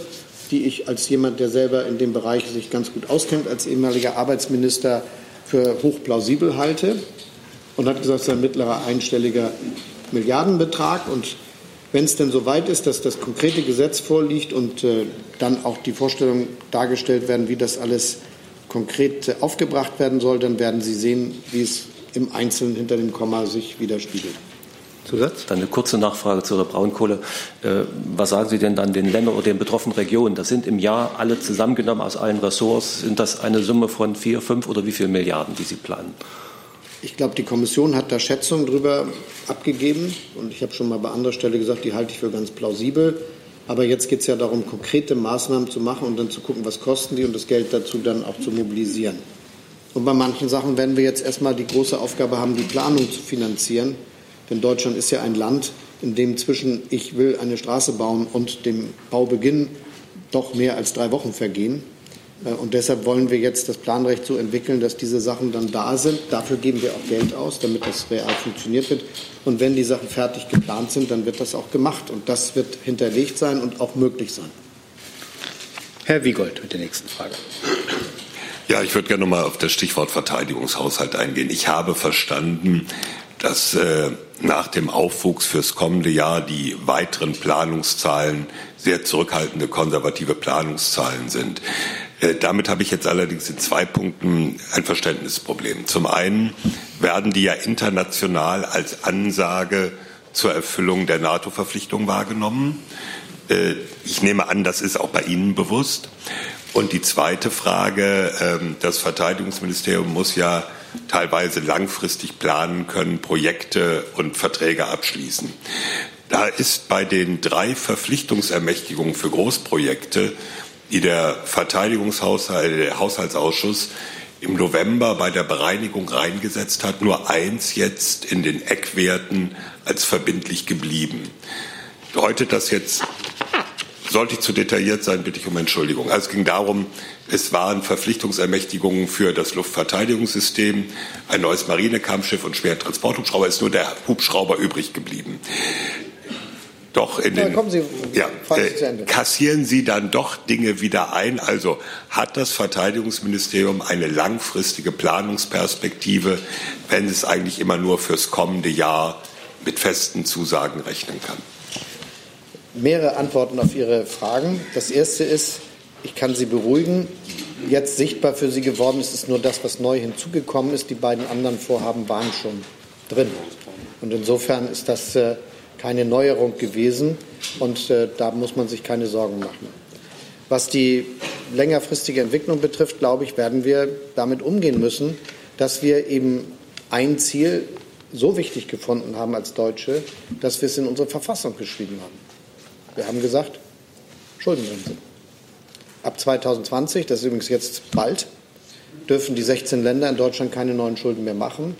[SPEAKER 2] die ich als jemand, der selber in dem Bereich sich ganz gut auskennt, als ehemaliger Arbeitsminister für hochplausibel halte und hat gesagt, es ist ein mittlerer einstelliger Milliardenbetrag. Und wenn es denn so weit ist, dass das konkrete Gesetz vorliegt und äh, dann auch die Vorstellungen dargestellt werden, wie das alles konkret äh, aufgebracht werden soll, dann werden Sie sehen, wie es im Einzelnen hinter dem Komma sich widerspiegelt.
[SPEAKER 10] Zusatz? Dann eine kurze Nachfrage zu der Braunkohle. Äh, was sagen Sie denn dann den Ländern oder den betroffenen Regionen? Das sind im Jahr alle zusammengenommen aus allen Ressorts. Sind das eine Summe von vier, fünf oder wie viel Milliarden, die Sie planen?
[SPEAKER 2] Ich glaube, die Kommission hat da Schätzungen darüber abgegeben. Und ich habe schon mal bei anderer Stelle gesagt, die halte ich für ganz plausibel. Aber jetzt geht es ja darum, konkrete Maßnahmen zu machen und dann zu gucken, was kosten die und das Geld dazu dann auch zu mobilisieren. Und bei manchen Sachen werden wir jetzt erstmal die große Aufgabe haben, die Planung zu finanzieren. Denn Deutschland ist ja ein Land, in dem zwischen ich will eine Straße bauen und dem Baubeginn doch mehr als drei Wochen vergehen. Äh, und deshalb wollen wir jetzt das Planrecht so entwickeln, dass diese Sachen dann da sind. Dafür geben wir auch Geld aus, damit das real funktioniert wird. Und wenn die Sachen fertig geplant sind, dann wird das auch gemacht. Und das wird hinterlegt sein und auch möglich sein.
[SPEAKER 10] Herr Wiegold mit der nächsten Frage.
[SPEAKER 11] Ja, ich würde gerne noch mal auf das Stichwort Verteidigungshaushalt eingehen. Ich habe verstanden, dass äh, nach dem Aufwuchs fürs kommende Jahr die weiteren Planungszahlen sehr zurückhaltende konservative Planungszahlen sind. Äh, damit habe ich jetzt allerdings in zwei Punkten ein Verständnisproblem. Zum einen werden die ja international als Ansage zur Erfüllung der NATO-Verpflichtung wahrgenommen. Äh, ich nehme an, das ist auch bei Ihnen bewusst. Und die zweite Frage, ähm, das Verteidigungsministerium muss ja teilweise langfristig planen können, Projekte und Verträge abschließen. Da ist bei den drei Verpflichtungsermächtigungen für Großprojekte, die der Verteidigungshaushalt, der Haushaltsausschuss im November bei der Bereinigung reingesetzt hat, nur eins jetzt in den Eckwerten als verbindlich geblieben. Deutet das jetzt sollte ich zu detailliert sein, bitte ich um Entschuldigung. Also es ging darum, es waren Verpflichtungsermächtigungen für das Luftverteidigungssystem, ein neues Marinekampfschiff und Schwertransporthubschrauber. Ist nur der Hubschrauber übrig geblieben. Doch in den,
[SPEAKER 2] ja, Sie,
[SPEAKER 11] ja, äh, kassieren Sie dann doch Dinge wieder ein? Also hat das Verteidigungsministerium eine langfristige Planungsperspektive, wenn es eigentlich immer nur fürs kommende Jahr mit festen Zusagen rechnen kann?
[SPEAKER 2] mehrere Antworten auf Ihre Fragen. Das erste ist, ich kann Sie beruhigen. Jetzt sichtbar für Sie geworden ist, ist nur das, was neu hinzugekommen ist. Die beiden anderen Vorhaben waren schon drin. Und insofern ist das äh, keine Neuerung gewesen und äh, da muss man sich keine Sorgen machen. Was die längerfristige Entwicklung betrifft, glaube ich, werden wir damit umgehen müssen, dass wir eben ein Ziel so wichtig gefunden haben als Deutsche, dass wir es in unsere Verfassung geschrieben haben. Wir haben gesagt, Schuldenbremse. Ab 2020, das ist übrigens jetzt bald, dürfen die 16 Länder in Deutschland keine neuen Schulden mehr machen.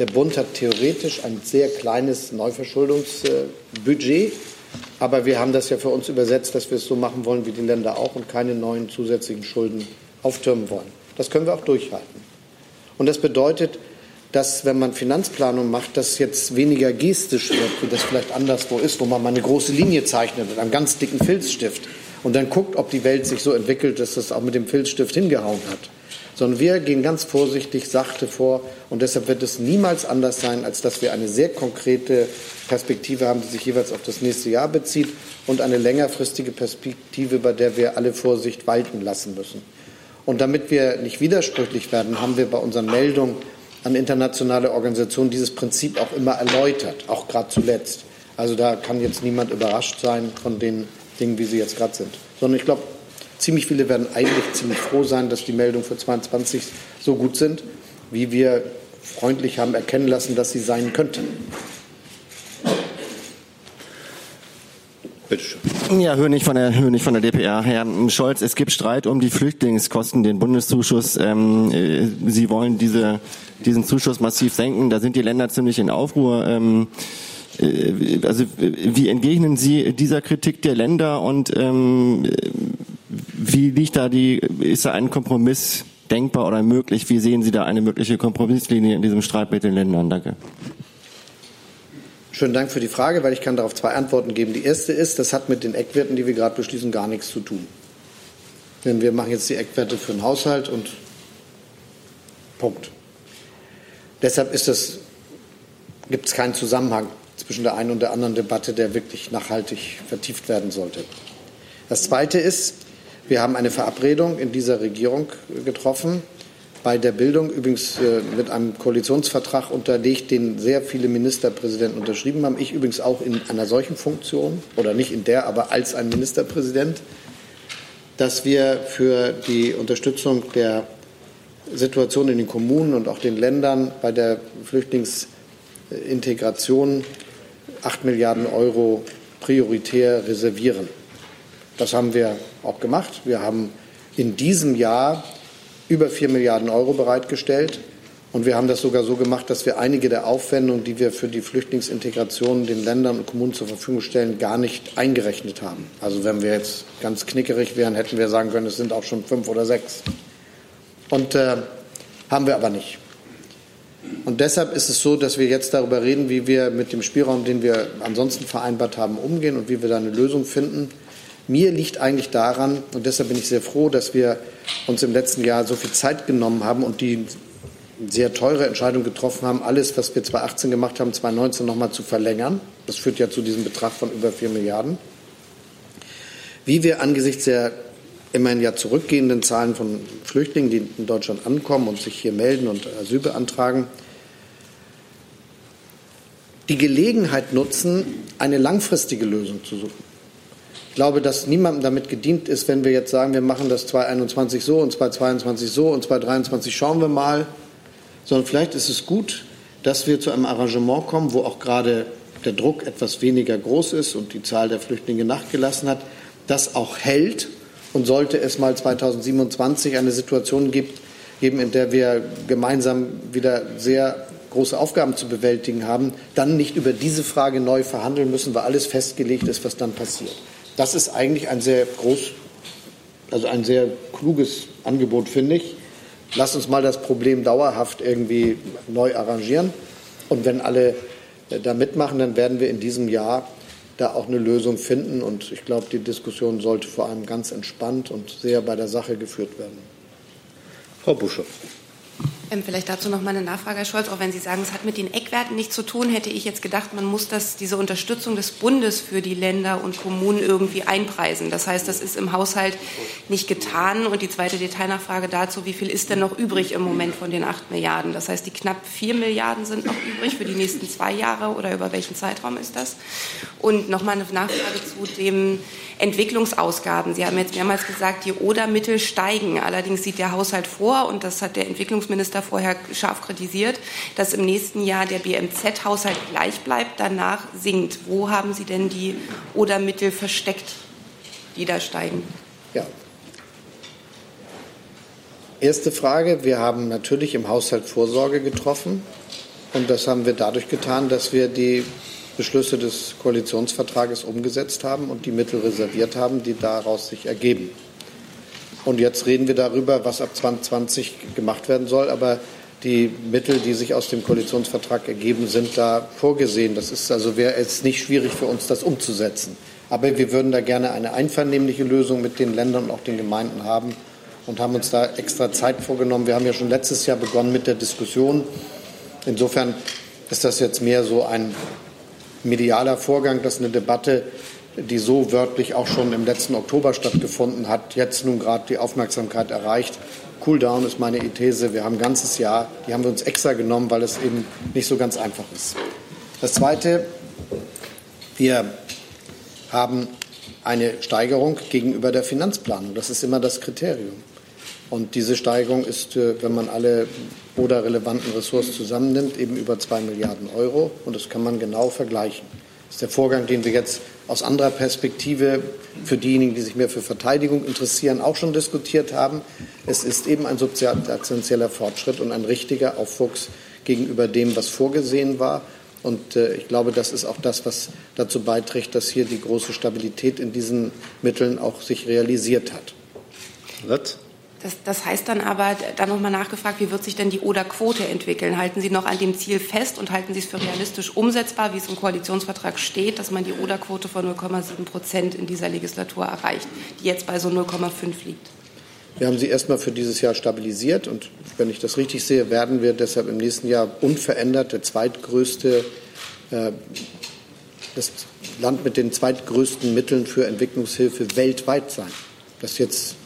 [SPEAKER 2] Der Bund hat theoretisch ein sehr kleines Neuverschuldungsbudget, aber wir haben das ja für uns übersetzt, dass wir es so machen wollen wie die Länder auch und keine neuen zusätzlichen Schulden auftürmen wollen. Das können wir auch durchhalten. Und das bedeutet, dass, wenn man Finanzplanung macht, das jetzt weniger gestisch wird, wie das vielleicht anderswo ist, wo man mal eine große Linie zeichnet mit einem ganz dicken Filzstift und dann guckt, ob die Welt sich so entwickelt, dass das auch mit dem Filzstift hingehauen hat. Sondern wir gehen ganz vorsichtig, sachte vor und deshalb wird es niemals anders sein, als dass wir eine sehr konkrete Perspektive haben, die sich jeweils auf das nächste Jahr bezieht und eine längerfristige Perspektive, bei der wir alle Vorsicht walten lassen müssen. Und damit wir nicht widersprüchlich werden, haben wir bei unseren Meldungen an internationale Organisationen dieses Prinzip auch immer erläutert, auch gerade zuletzt. Also da kann jetzt niemand überrascht sein von den Dingen, wie sie jetzt gerade sind. Sondern ich glaube, ziemlich viele werden eigentlich ziemlich froh sein, dass die Meldungen für 2022 so gut sind, wie wir freundlich haben erkennen lassen, dass sie sein könnten.
[SPEAKER 12] Ja, Hönig von der Hönig von der DPR. Herr Scholz, es gibt Streit um die Flüchtlingskosten, den Bundeszuschuss. Ähm, äh, Sie wollen diese, diesen Zuschuss massiv senken. Da sind die Länder ziemlich in Aufruhr. Ähm, äh, also wie entgegnen Sie dieser Kritik der Länder und ähm, wie liegt da die, ist da ein Kompromiss denkbar oder möglich? Wie sehen Sie da eine mögliche Kompromisslinie in diesem Streit mit den Ländern? Danke.
[SPEAKER 2] Schönen Dank für die Frage, weil ich kann darauf zwei Antworten geben. Die erste ist, das hat mit den Eckwerten, die wir gerade beschließen, gar nichts zu tun. Denn wir machen jetzt die Eckwerte für den Haushalt und Punkt. Deshalb ist es, gibt es keinen Zusammenhang zwischen der einen und der anderen Debatte, der wirklich nachhaltig vertieft werden sollte. Das Zweite ist, wir haben eine Verabredung in dieser Regierung getroffen, bei der Bildung, übrigens äh, mit einem Koalitionsvertrag unterlegt, den sehr viele Ministerpräsidenten unterschrieben haben. Ich übrigens auch in einer solchen Funktion oder nicht in der, aber als ein Ministerpräsident, dass wir für die Unterstützung der Situation in den Kommunen und auch den Ländern bei der Flüchtlingsintegration acht Milliarden Euro prioritär reservieren. Das haben wir auch gemacht. Wir haben in diesem Jahr über 4 Milliarden Euro bereitgestellt. Und wir haben das sogar so gemacht, dass wir einige der Aufwendungen, die wir für die Flüchtlingsintegration den Ländern und Kommunen zur Verfügung stellen, gar nicht eingerechnet haben. Also wenn wir jetzt ganz knickerig wären, hätten wir sagen können, es sind auch schon fünf oder sechs. Und äh, haben wir aber nicht. Und deshalb ist es so, dass wir jetzt darüber reden, wie wir mit dem Spielraum, den wir ansonsten vereinbart haben, umgehen und wie wir da eine Lösung finden. Mir liegt eigentlich daran, und deshalb bin ich sehr froh, dass wir uns im letzten Jahr so viel Zeit genommen haben und die sehr teure Entscheidung getroffen haben, alles, was wir 2018 gemacht haben, 2019 noch mal zu verlängern. Das führt ja zu diesem Betrag von über 4 Milliarden. Wie wir angesichts der immerhin ja zurückgehenden Zahlen von Flüchtlingen, die in Deutschland ankommen und sich hier melden und Asyl beantragen, die Gelegenheit nutzen, eine langfristige Lösung zu suchen. Ich glaube, dass niemandem damit gedient ist, wenn wir jetzt sagen, wir machen das 2021 so und 2022 so und 2023 schauen wir mal, sondern vielleicht ist es gut, dass wir zu einem Arrangement kommen, wo auch gerade der Druck etwas weniger groß ist und die Zahl der Flüchtlinge nachgelassen hat, das auch hält und sollte es mal 2027 eine Situation gibt, geben, in der wir gemeinsam wieder sehr große Aufgaben zu bewältigen haben, dann nicht über diese Frage neu verhandeln müssen, weil alles festgelegt ist, was dann passiert. Das ist eigentlich ein sehr groß, also ein sehr kluges Angebot, finde ich. Lass uns mal das Problem dauerhaft irgendwie neu arrangieren. Und wenn alle äh, da mitmachen, dann werden wir in diesem Jahr da auch eine Lösung finden. Und ich glaube, die Diskussion sollte vor allem ganz entspannt und sehr bei der Sache geführt werden.
[SPEAKER 3] Frau Buschow.
[SPEAKER 13] Ähm, vielleicht dazu noch mal eine Nachfrage, Herr Scholz. Auch wenn Sie sagen, es hat mit den Eckwerten nichts zu tun, hätte ich jetzt gedacht, man muss das, diese Unterstützung des Bundes für die Länder und Kommunen irgendwie einpreisen. Das heißt, das ist im Haushalt nicht getan. Und die zweite Detailnachfrage dazu, wie viel ist denn noch übrig im Moment von den acht Milliarden? Das heißt, die knapp vier Milliarden sind noch übrig für die nächsten zwei Jahre oder über welchen Zeitraum ist das? Und noch mal eine Nachfrage zu dem Entwicklungsausgaben. Sie haben jetzt mehrmals gesagt, die Oder-Mittel steigen. Allerdings sieht der Haushalt vor, und das hat der Entwicklungsminister vorher scharf kritisiert, dass im nächsten Jahr der BMZ-Haushalt gleich bleibt, danach sinkt. Wo haben Sie denn die Oder-Mittel versteckt, die da steigen?
[SPEAKER 2] Ja. Erste Frage. Wir haben natürlich im Haushalt Vorsorge getroffen. Und das haben wir dadurch getan, dass wir die Beschlüsse des Koalitionsvertrages umgesetzt haben und die Mittel reserviert haben, die daraus sich ergeben. Und jetzt reden wir darüber, was ab 2020 gemacht werden soll. Aber die Mittel, die sich aus dem Koalitionsvertrag ergeben, sind da vorgesehen. Das ist also wäre es nicht schwierig für uns, das umzusetzen. Aber wir würden da gerne eine einvernehmliche Lösung mit den Ländern und auch den Gemeinden haben und haben uns da extra Zeit vorgenommen. Wir haben ja schon letztes Jahr begonnen mit der Diskussion. Insofern ist das jetzt mehr so ein medialer Vorgang, dass eine Debatte, die so wörtlich auch schon im letzten Oktober stattgefunden hat, jetzt nun gerade die Aufmerksamkeit erreicht. Cooldown ist meine These. Wir haben ein ganzes Jahr, die haben wir uns extra genommen, weil es eben nicht so ganz einfach ist. Das Zweite, wir haben eine Steigerung gegenüber der Finanzplanung. Das ist immer das Kriterium. Und diese Steigerung ist, äh, wenn man alle oder relevanten Ressorts zusammennimmt, eben über zwei Milliarden Euro. Und das kann man genau vergleichen. Das ist der Vorgang, den wir jetzt aus anderer Perspektive für diejenigen, die sich mehr für Verteidigung interessieren, auch schon diskutiert haben. Es ist eben ein substanzieller Fortschritt und ein richtiger Aufwuchs gegenüber dem, was vorgesehen war. Und äh, ich glaube, das ist auch das, was dazu beiträgt, dass hier die große Stabilität in diesen Mitteln auch sich realisiert hat.
[SPEAKER 13] Wird? Das, das, heißt dann aber, da nochmal nachgefragt, wie wird sich denn die Oder-Quote entwickeln? Halten Sie noch an dem Ziel fest und halten Sie es für realistisch umsetzbar, wie es im Koalitionsvertrag steht, dass man die Oder-Quote von 0,7 Prozent in dieser Legislatur erreicht, die jetzt bei so 0,5 liegt?
[SPEAKER 2] Wir haben sie erstmal für dieses Jahr stabilisiert und wenn ich das richtig sehe, werden wir deshalb im nächsten Jahr unverändert der zweitgrößte, äh, das Land mit den zweitgrößten Mitteln für Entwicklungshilfe weltweit sein. Das jetzt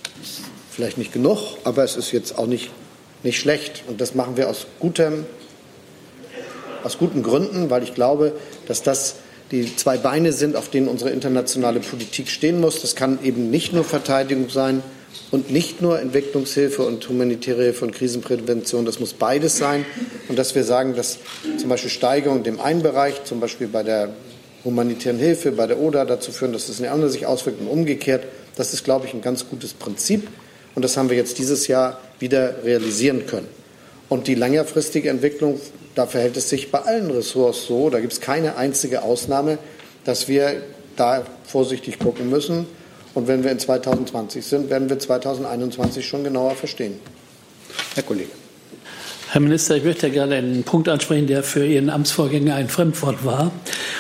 [SPEAKER 2] vielleicht nicht genug, aber es ist jetzt auch nicht, nicht schlecht. Und das machen wir aus, gutem, aus guten Gründen, weil ich glaube, dass das die zwei Beine sind, auf denen unsere internationale Politik stehen muss. Das kann eben nicht nur Verteidigung sein und nicht nur Entwicklungshilfe und humanitäre Hilfe und Krisenprävention. Das muss beides sein. Und dass wir sagen, dass zum Beispiel Steigerungen in dem einen Bereich, zum Beispiel bei der humanitären Hilfe, bei der ODA dazu führen, dass es in der anderen sich auswirkt und umgekehrt. Das ist, glaube ich, ein ganz gutes Prinzip. Und das haben wir jetzt dieses Jahr wieder realisieren können. Und die längerfristige Entwicklung, da verhält es sich bei allen Ressorts so, da gibt es keine einzige Ausnahme, dass wir da vorsichtig gucken müssen. Und wenn wir in 2020 sind, werden wir 2021 schon genauer verstehen.
[SPEAKER 3] Herr Kollege.
[SPEAKER 14] Herr Minister, ich möchte gerne einen Punkt ansprechen, der für Ihren Amtsvorgänger ein Fremdwort war.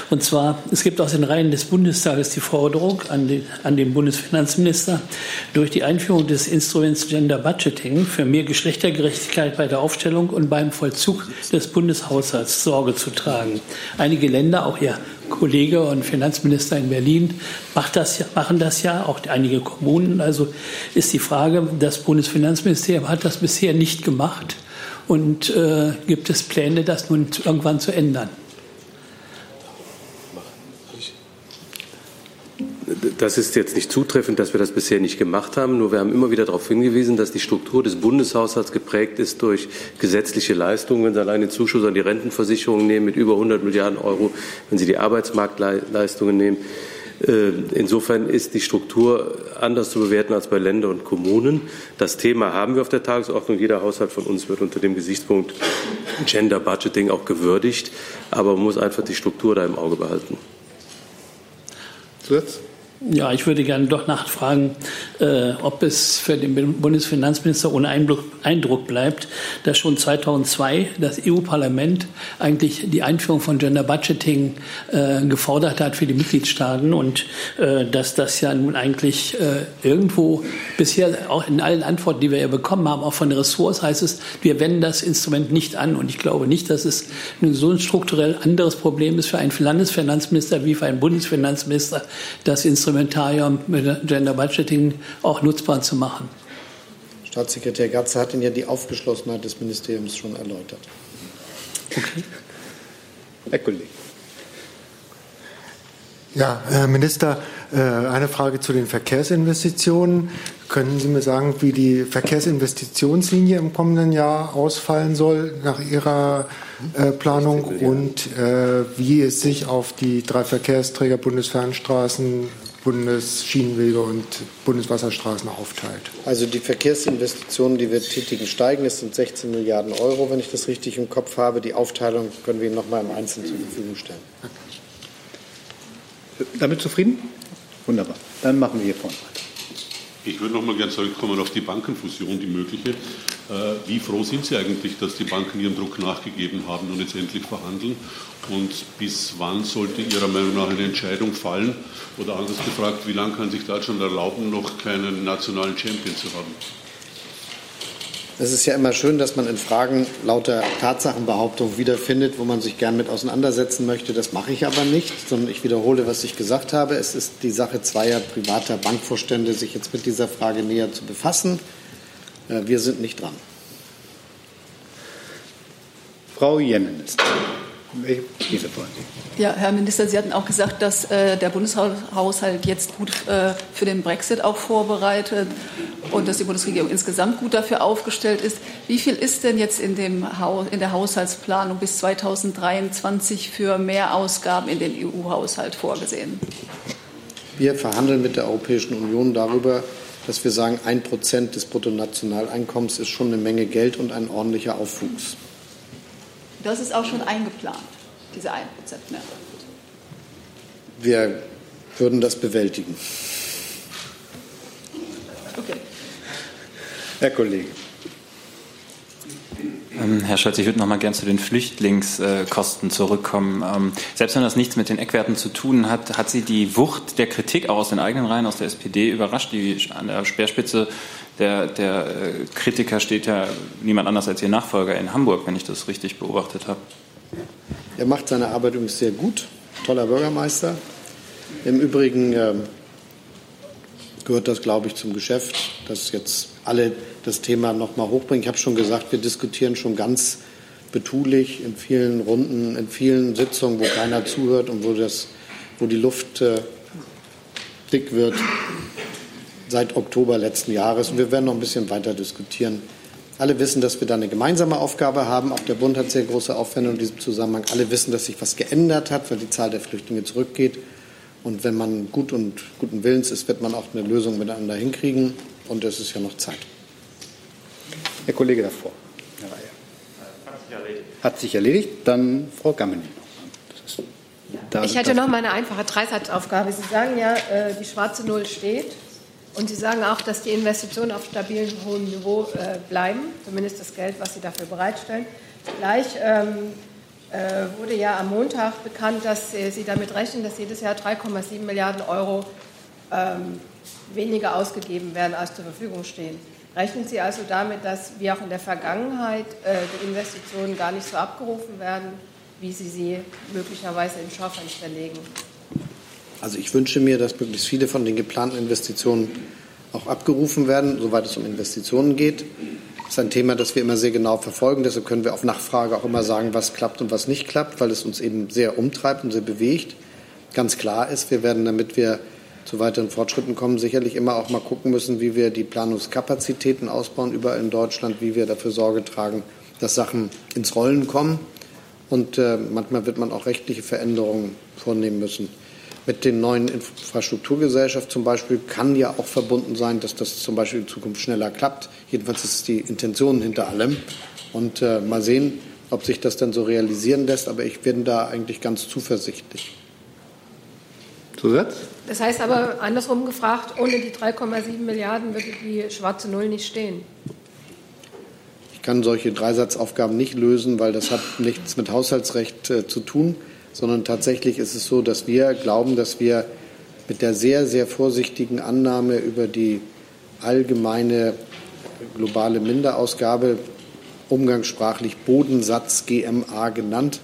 [SPEAKER 14] Und zwar, es gibt aus den Reihen des Bundestages die Forderung an, die, an den Bundesfinanzminister, durch die Einführung des Instruments Gender Budgeting für mehr Geschlechtergerechtigkeit bei der Aufstellung und beim Vollzug des Bundeshaushalts Sorge zu tragen. Einige Länder, auch Ihr Kollege und Finanzminister in Berlin macht das, machen das ja, auch einige Kommunen. Also ist die Frage, das Bundesfinanzministerium hat das bisher nicht gemacht. Und äh, gibt es Pläne, das nun irgendwann zu ändern?
[SPEAKER 10] Das ist jetzt nicht zutreffend, dass wir das bisher nicht gemacht haben. Nur wir haben immer wieder darauf hingewiesen, dass die Struktur des Bundeshaushalts geprägt ist durch gesetzliche Leistungen. Wenn Sie allein den Zuschuss an die Rentenversicherung nehmen mit über 100 Milliarden Euro, wenn Sie die Arbeitsmarktleistungen nehmen, insofern ist die Struktur anders zu bewerten als bei Ländern und Kommunen. Das Thema haben wir auf der Tagesordnung. Jeder Haushalt von uns wird unter dem Gesichtspunkt Gender Budgeting auch gewürdigt. Aber man muss einfach die Struktur da im Auge behalten.
[SPEAKER 3] Zusatz?
[SPEAKER 14] Ja, ich würde gerne doch nachfragen, äh, ob es für den Bundesfinanzminister ohne Eindruck bleibt, dass schon 2002 das EU-Parlament eigentlich die Einführung von Gender Budgeting äh, gefordert hat für die Mitgliedstaaten und äh, dass das ja nun eigentlich äh, irgendwo bisher auch in allen Antworten, die wir ja bekommen haben, auch von Ressorts heißt es, wir wenden das Instrument nicht an. Und ich glaube nicht, dass es so ein strukturell anderes Problem ist für einen Landesfinanzminister wie für einen Bundesfinanzminister, das Instrument Instrumentarium mit Gender Budgeting auch nutzbar zu machen.
[SPEAKER 2] Staatssekretär Gatze hat Ihnen ja die Aufgeschlossenheit des Ministeriums schon erläutert.
[SPEAKER 3] Okay. Herr Kollege.
[SPEAKER 15] Ja, Herr Minister, äh, eine Frage zu den Verkehrsinvestitionen. Können Sie mir sagen, wie die Verkehrsinvestitionslinie im kommenden Jahr ausfallen soll nach Ihrer äh, Planung und äh, wie es sich auf die drei Verkehrsträger Bundesfernstraßen, Bundesschienenwege und Bundeswasserstraßen aufteilt.
[SPEAKER 2] Also die Verkehrsinvestitionen, die wir tätigen, steigen. Es sind 16 Milliarden Euro, wenn ich das richtig im Kopf habe. Die Aufteilung können wir Ihnen noch mal im Einzelnen zur Verfügung stellen.
[SPEAKER 3] Damit zufrieden? Wunderbar. Dann machen wir hier vorne weiter.
[SPEAKER 16] Ich würde noch mal gerne zurückkommen auf die Bankenfusion, die mögliche. Äh, wie froh sind Sie eigentlich, dass die Banken ihrem Druck nachgegeben haben und jetzt endlich verhandeln? Und bis wann sollte Ihrer Meinung nach eine Entscheidung fallen? Oder anders gefragt, wie lange kann sich Deutschland erlauben, noch keinen nationalen Champion zu haben?
[SPEAKER 2] Es ist ja immer schön, dass man in Fragen lauter Tatsachenbehauptungen wiederfindet, wo man sich gern mit auseinandersetzen möchte. Das mache ich aber nicht, sondern ich wiederhole, was ich gesagt habe. Es ist die Sache zweier privater Bankvorstände, sich jetzt mit dieser Frage näher zu befassen. Äh, wir sind nicht dran.
[SPEAKER 3] Frau Jennen ist
[SPEAKER 17] diese Ja, Herr Minister, Sie hatten auch gesagt, dass äh, der Bundeshaushalt jetzt gut äh, für den Brexit auch vorbereitet und dass die Bundesregierung insgesamt gut dafür aufgestellt ist. Wie viel ist denn jetzt in, dem Haus, in der Haushaltsplanung bis 2023 für Mehrausgaben in den EU-Haushalt vorgesehen?
[SPEAKER 2] Wir verhandeln mit der Europäischen Union darüber, dass wir sagen, ein Prozent des Bruttonationaleinkommens ist schon eine Menge Geld und ein ordentlicher Aufwuchs.
[SPEAKER 17] Das ist auch schon eingeplant, diese 1% mehr.
[SPEAKER 2] Wir würden das bewältigen.
[SPEAKER 3] Okay. Herr Kollege.
[SPEAKER 18] Ähm, Herr Scholz, ich würde noch mal gern zu den Flüchtlingskosten zurückkommen. Ähm, selbst wenn das nichts mit den Eckwerten zu tun hat, hat Sie die Wucht der Kritik auch aus den eigenen Reihen, aus der SPD überrascht? Die an der Speerspitze der, der äh, Kritiker steht ja niemand anders als Ihr Nachfolger in Hamburg, wenn ich das richtig beobachtet habe.
[SPEAKER 2] Er macht seine Arbeit übrigens sehr gut. Toller Bürgermeister. Im Übrigen äh, gehört das, glaube ich, zum Geschäft, dass jetzt alle das Thema noch mal hochbringen. Ich habe schon gesagt, wir diskutieren schon ganz betulich in vielen Runden, in vielen Sitzungen, wo keiner zuhört und wo, das, wo die Luft äh, dick wird seit Oktober letzten Jahres. Und wir werden noch ein bisschen weiter diskutieren. Alle wissen, dass wir da eine gemeinsame Aufgabe haben. Auch der Bund hat sehr große Aufwendungen in diesem Zusammenhang. Alle wissen, dass sich was geändert hat, weil die Zahl der Flüchtlinge zurückgeht. Und wenn man gut und guten Willens ist, wird man auch eine Lösung miteinander hinkriegen. Und es ist ja noch Zeit.
[SPEAKER 3] Herr Kollege davor. Herr Reihe. Hat sich erledigt. Dann Frau Gammening.
[SPEAKER 9] Ich hätte noch mal eine einfache Dreisaitzaufgabe. Sie sagen ja, äh, die schwarze Null steht. Und Sie sagen auch, dass die Investitionen auf stabilem hohem Niveau äh, bleiben, zumindest das Geld, was Sie dafür bereitstellen. Gleich ähm, äh, wurde ja am Montag bekannt, dass äh, Sie damit rechnen, dass jedes Jahr 3,7 Milliarden Euro ähm, weniger ausgegeben werden, als zur Verfügung stehen. Rechnen Sie also damit, dass wie auch in der Vergangenheit äh, die Investitionen gar nicht so abgerufen werden, wie Sie sie möglicherweise ins Schaufenster legen?
[SPEAKER 2] Also ich wünsche mir, dass möglichst viele von den geplanten Investitionen auch abgerufen werden, soweit es um Investitionen geht. Das ist ein Thema, das wir immer sehr genau verfolgen. Deshalb können wir auf Nachfrage auch immer sagen, was klappt und was nicht klappt, weil es uns eben sehr umtreibt und sehr bewegt. Ganz klar ist, wir werden, damit wir zu weiteren Fortschritten kommen, sicherlich immer auch mal gucken müssen, wie wir die Planungskapazitäten ausbauen überall in Deutschland, wie wir dafür Sorge tragen, dass Sachen ins Rollen kommen. Und äh, manchmal wird man auch rechtliche Veränderungen vornehmen müssen mit den neuen Infrastrukturgesellschaften zum Beispiel kann ja auch verbunden sein, dass das zum Beispiel in Zukunft schneller klappt. Jedenfalls ist es die Intention hinter allem. Und äh, mal sehen, ob sich das dann so realisieren lässt. Aber ich bin da eigentlich ganz zuversichtlich.
[SPEAKER 3] Zusatz?
[SPEAKER 9] Das heißt aber andersrum gefragt, ohne die 3,7 Milliarden würde die schwarze Null nicht stehen.
[SPEAKER 2] Ich kann solche Dreisatzaufgaben nicht lösen, weil das hat nichts mit Haushaltsrecht äh, zu tun, sondern tatsächlich ist es so, dass wir glauben, dass wir mit der sehr, sehr vorsichtigen Annahme über die allgemeine globale Minderausgabe, umgangssprachlich Bodensatz GMA genannt,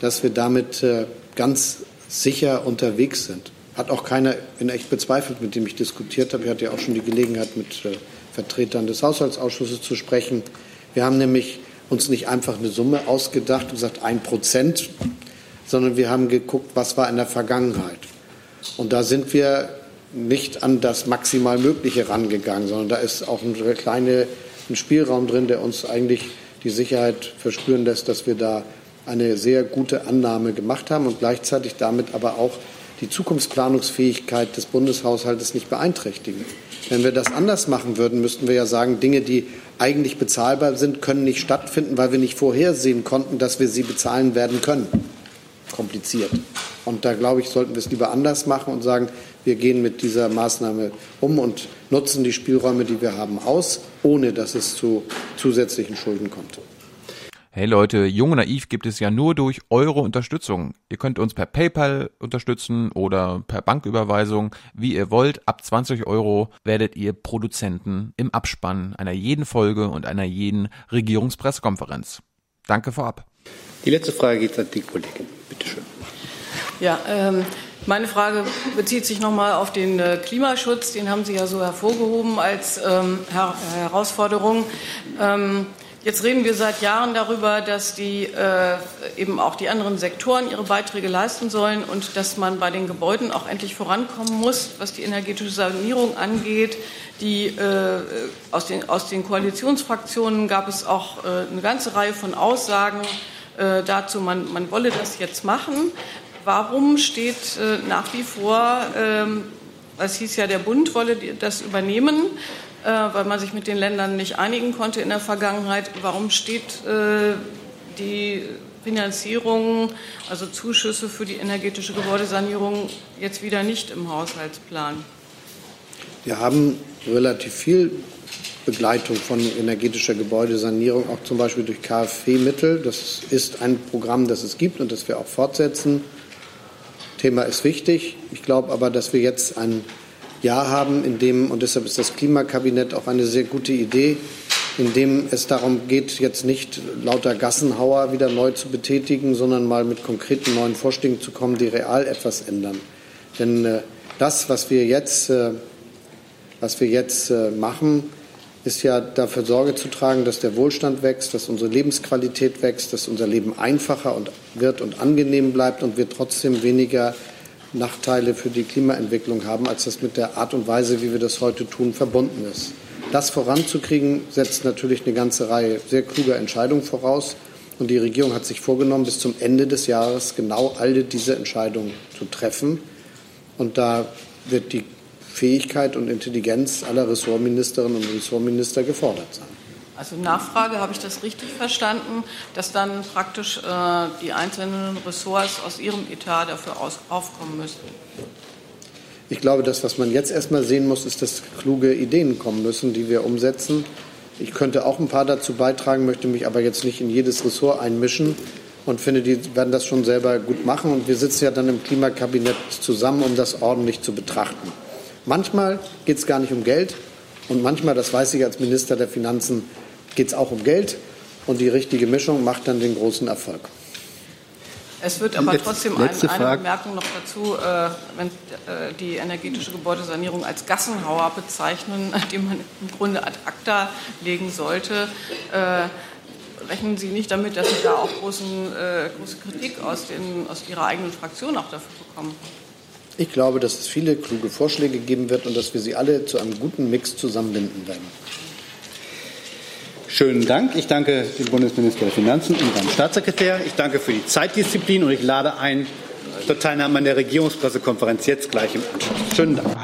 [SPEAKER 2] dass wir damit äh, ganz sicher unterwegs sind. Hat auch keiner in echt bezweifelt, mit dem ich diskutiert habe. Ich hatte ja auch schon die Gelegenheit, mit äh, Vertretern des Haushaltsausschusses zu sprechen. Wir haben nämlich uns nicht einfach eine Summe ausgedacht und gesagt, ein Prozent, sondern wir haben geguckt, was war in der Vergangenheit. Und da sind wir nicht an das maximal Mögliche rangegangen, sondern da ist auch ein kleiner Spielraum drin, der uns eigentlich die Sicherheit verspüren lässt, dass wir da eine sehr gute Annahme gemacht haben und gleichzeitig damit aber auch die Zukunftsplanungsfähigkeit des Bundeshaushaltes nicht beeinträchtigen. Wenn wir das anders machen würden, müssten wir ja sagen, Dinge, die eigentlich bezahlbar sind, können nicht stattfinden, weil wir nicht vorhersehen konnten, dass wir sie bezahlen werden können. Kompliziert. Und da glaube ich, sollten wir es lieber anders machen und sagen, wir gehen mit dieser Maßnahme um und nutzen die Spielräume, die wir haben, aus, ohne dass es zu zusätzlichen Schulden kommt.
[SPEAKER 19] Hey Leute, Jung und Naiv gibt es ja nur durch eure Unterstützung. Ihr könnt uns per PayPal unterstützen oder per Banküberweisung, wie ihr wollt. Ab 20 Euro werdet ihr Produzenten im Abspann einer jeden Folge und einer jeden Regierungspressekonferenz. Danke vorab.
[SPEAKER 3] Die letzte Frage geht an die Kollegin. Bitte schön.
[SPEAKER 17] Ja, ähm, meine Frage bezieht sich nochmal auf den äh, Klimaschutz. Den haben Sie ja so hervorgehoben als ähm, Her Herausforderung. Ähm, Jetzt reden wir seit Jahren darüber, dass die äh, eben auch die anderen Sektoren ihre Beiträge leisten sollen und dass man bei den Gebäuden auch endlich vorankommen muss, was die energetische Sanierung angeht. Die, äh, aus, den, aus den Koalitionsfraktionen gab es auch äh, eine ganze Reihe von Aussagen äh, dazu, man, man wolle das jetzt machen. Warum steht äh, nach wie vor, ähm, es hieß ja, der Bund wolle das übernehmen, äh, weil man sich mit den Ländern nicht einigen konnte in der Vergangenheit. Warum steht äh, die Finanzierung, also Zuschüsse für die energetische Gebäudesanierung jetzt wieder nicht im Haushaltsplan?
[SPEAKER 2] Wir haben relativ viel Begleitung von energetischer Gebäudesanierung, auch zum Beispiel durch KfW-Mittel. Das ist ein Programm, das es gibt und das wir auch fortsetzen. Thema ist wichtig. Ich glaube aber, dass wir jetzt ein Jahr haben, in dem, und deshalb ist das Klimakabinett auch eine sehr gute Idee, in dem es darum geht, jetzt nicht lauter Gassenhauer wieder neu zu betätigen, sondern mal mit konkreten neuen Vorschlägen zu kommen, die real etwas ändern. Denn äh, das, was wir jetzt, äh, was wir jetzt äh, machen, ist ja dafür Sorge zu tragen, dass der Wohlstand wächst, dass unsere Lebensqualität wächst, dass unser Leben einfacher und wird und angenehm bleibt und wir trotzdem weniger Nachteile für die Klimaentwicklung haben, als das mit der Art und Weise, wie wir das heute tun, verbunden ist. Das voranzukriegen, setzt natürlich eine ganze Reihe sehr kluger Entscheidungen voraus. Und die Regierung hat sich vorgenommen, bis zum Ende des Jahres genau alle diese Entscheidungen zu treffen. Und da wird die Fähigkeit und Intelligenz aller Ressortministerinnen und Ressortminister gefordert sein.
[SPEAKER 17] Also Nachfrage, habe ich das richtig verstanden, dass dann praktisch äh, die einzelnen Ressorts aus ihrem Etat dafür aus, aufkommen müssten?
[SPEAKER 2] Ich glaube, das, was man jetzt erstmal sehen muss, ist, dass kluge Ideen kommen müssen, die wir umsetzen. Ich könnte auch ein paar dazu beitragen, möchte mich aber jetzt nicht in jedes Ressort einmischen und finde, die werden das schon selber gut machen. Und wir sitzen ja dann im Klimakabinett zusammen, um das ordentlich zu betrachten. Manchmal geht es gar nicht um Geld und manchmal, das weiß ich als Minister der Finanzen, geht es auch um Geld und die richtige Mischung macht dann den großen Erfolg.
[SPEAKER 17] Es wird aber trotzdem ein, eine Bemerkung noch dazu, äh, wenn äh, die energetische Gebäudesanierung als Gassenhauer bezeichnen, die man im Grunde ad acta legen sollte. Äh, rechnen Sie nicht damit, dass Sie da auch großen, äh, große Kritik aus, den, aus Ihrer eigenen Fraktion auch dafür bekommen?
[SPEAKER 2] Ich glaube, dass es viele kluge Vorschläge geben wird und dass wir sie alle zu einem guten Mix zusammenbinden werden.
[SPEAKER 3] Schönen Dank. Ich danke dem Bundesminister der Finanzen und seinem Staatssekretär. Ich danke für die Zeitdisziplin und ich lade ein zur Teilnahme an der Regierungspressekonferenz jetzt gleich im Anschluss. Schönen Dank.